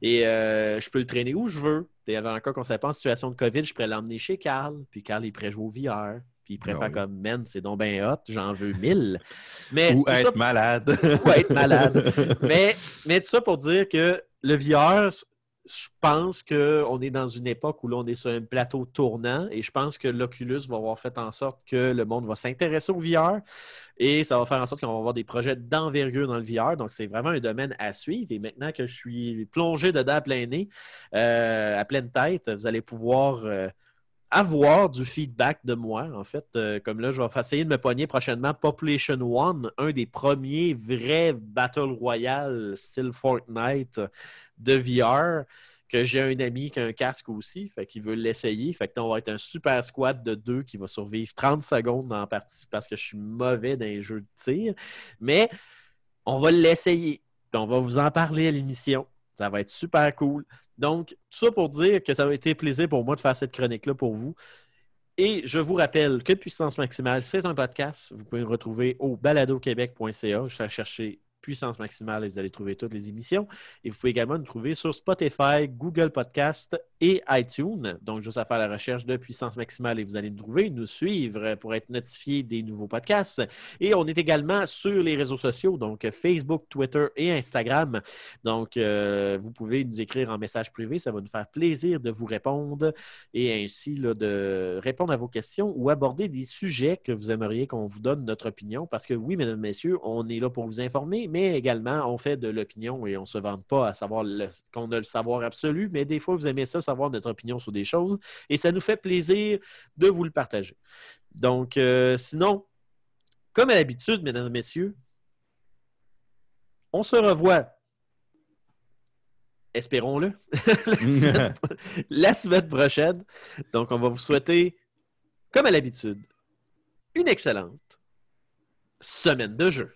Et euh, je peux le traîner où je veux. Et cas qu'on ne savait pas en situation de COVID, je pourrais l'emmener chez Carl. Puis Carl, il pourrait jouer au VR. Puis il faire oui. comme Man, c'est donc bien hot, j'en veux mille. Mais Ou être ça- malade. ou être malade. mais, mais tout ça pour dire que le VR, je pense qu'on est dans une époque où là, on est sur un plateau tournant et je pense que l'Oculus va avoir fait en sorte que le monde va s'intéresser au VR et ça va faire en sorte qu'on va avoir des projets d'envergure dans le VR. Donc, c'est vraiment un domaine à suivre. Et maintenant que je suis plongé dedans à plein nez, euh, à pleine tête, vous allez pouvoir euh, avoir du feedback de moi. En fait, Euh, comme là, je vais essayer de me pogner prochainement Population One, un des premiers vrais Battle Royale style Fortnite de VR. Que j'ai un ami qui a un casque aussi, fait qu'il veut l'essayer. Fait que on va être un super squad de deux qui va survivre 30 secondes la partie parce que je suis mauvais dans les jeux de tir. Mais on va l'essayer. On va vous en parler à l'émission. Ça va être super cool. Donc, tout ça pour dire que ça a été plaisir pour moi de faire cette chronique-là pour vous. Et je vous rappelle que Puissance Maximale, c'est un podcast. Vous pouvez le retrouver au baladoquebec.ca. Je vais chercher Puissance Maximale et vous allez trouver toutes les émissions. Et vous pouvez également nous trouver sur Spotify, Google Podcast et iTunes. Donc, juste à faire la recherche de Puissance Maximale et vous allez nous trouver, nous suivre pour être notifié des nouveaux podcasts. Et on est également sur les réseaux sociaux, donc Facebook, Twitter et Instagram. Donc, euh, vous pouvez nous écrire en message privé. Ça va nous faire plaisir de vous répondre et ainsi de répondre à vos questions ou aborder des sujets que vous aimeriez qu'on vous donne notre opinion. Parce que oui, mesdames, messieurs, on est là pour vous informer, mais également on fait de l'opinion et on ne se vante pas à savoir qu'on a le savoir absolu, mais des fois, vous aimez ça, savoir notre opinion sur des choses et ça nous fait plaisir de vous le partager. Donc, euh, sinon, comme à l'habitude, mesdames et messieurs, on se revoit. Espérons-le. la, semaine, la semaine prochaine. Donc, on va vous souhaiter, comme à l'habitude, une excellente semaine de jeu.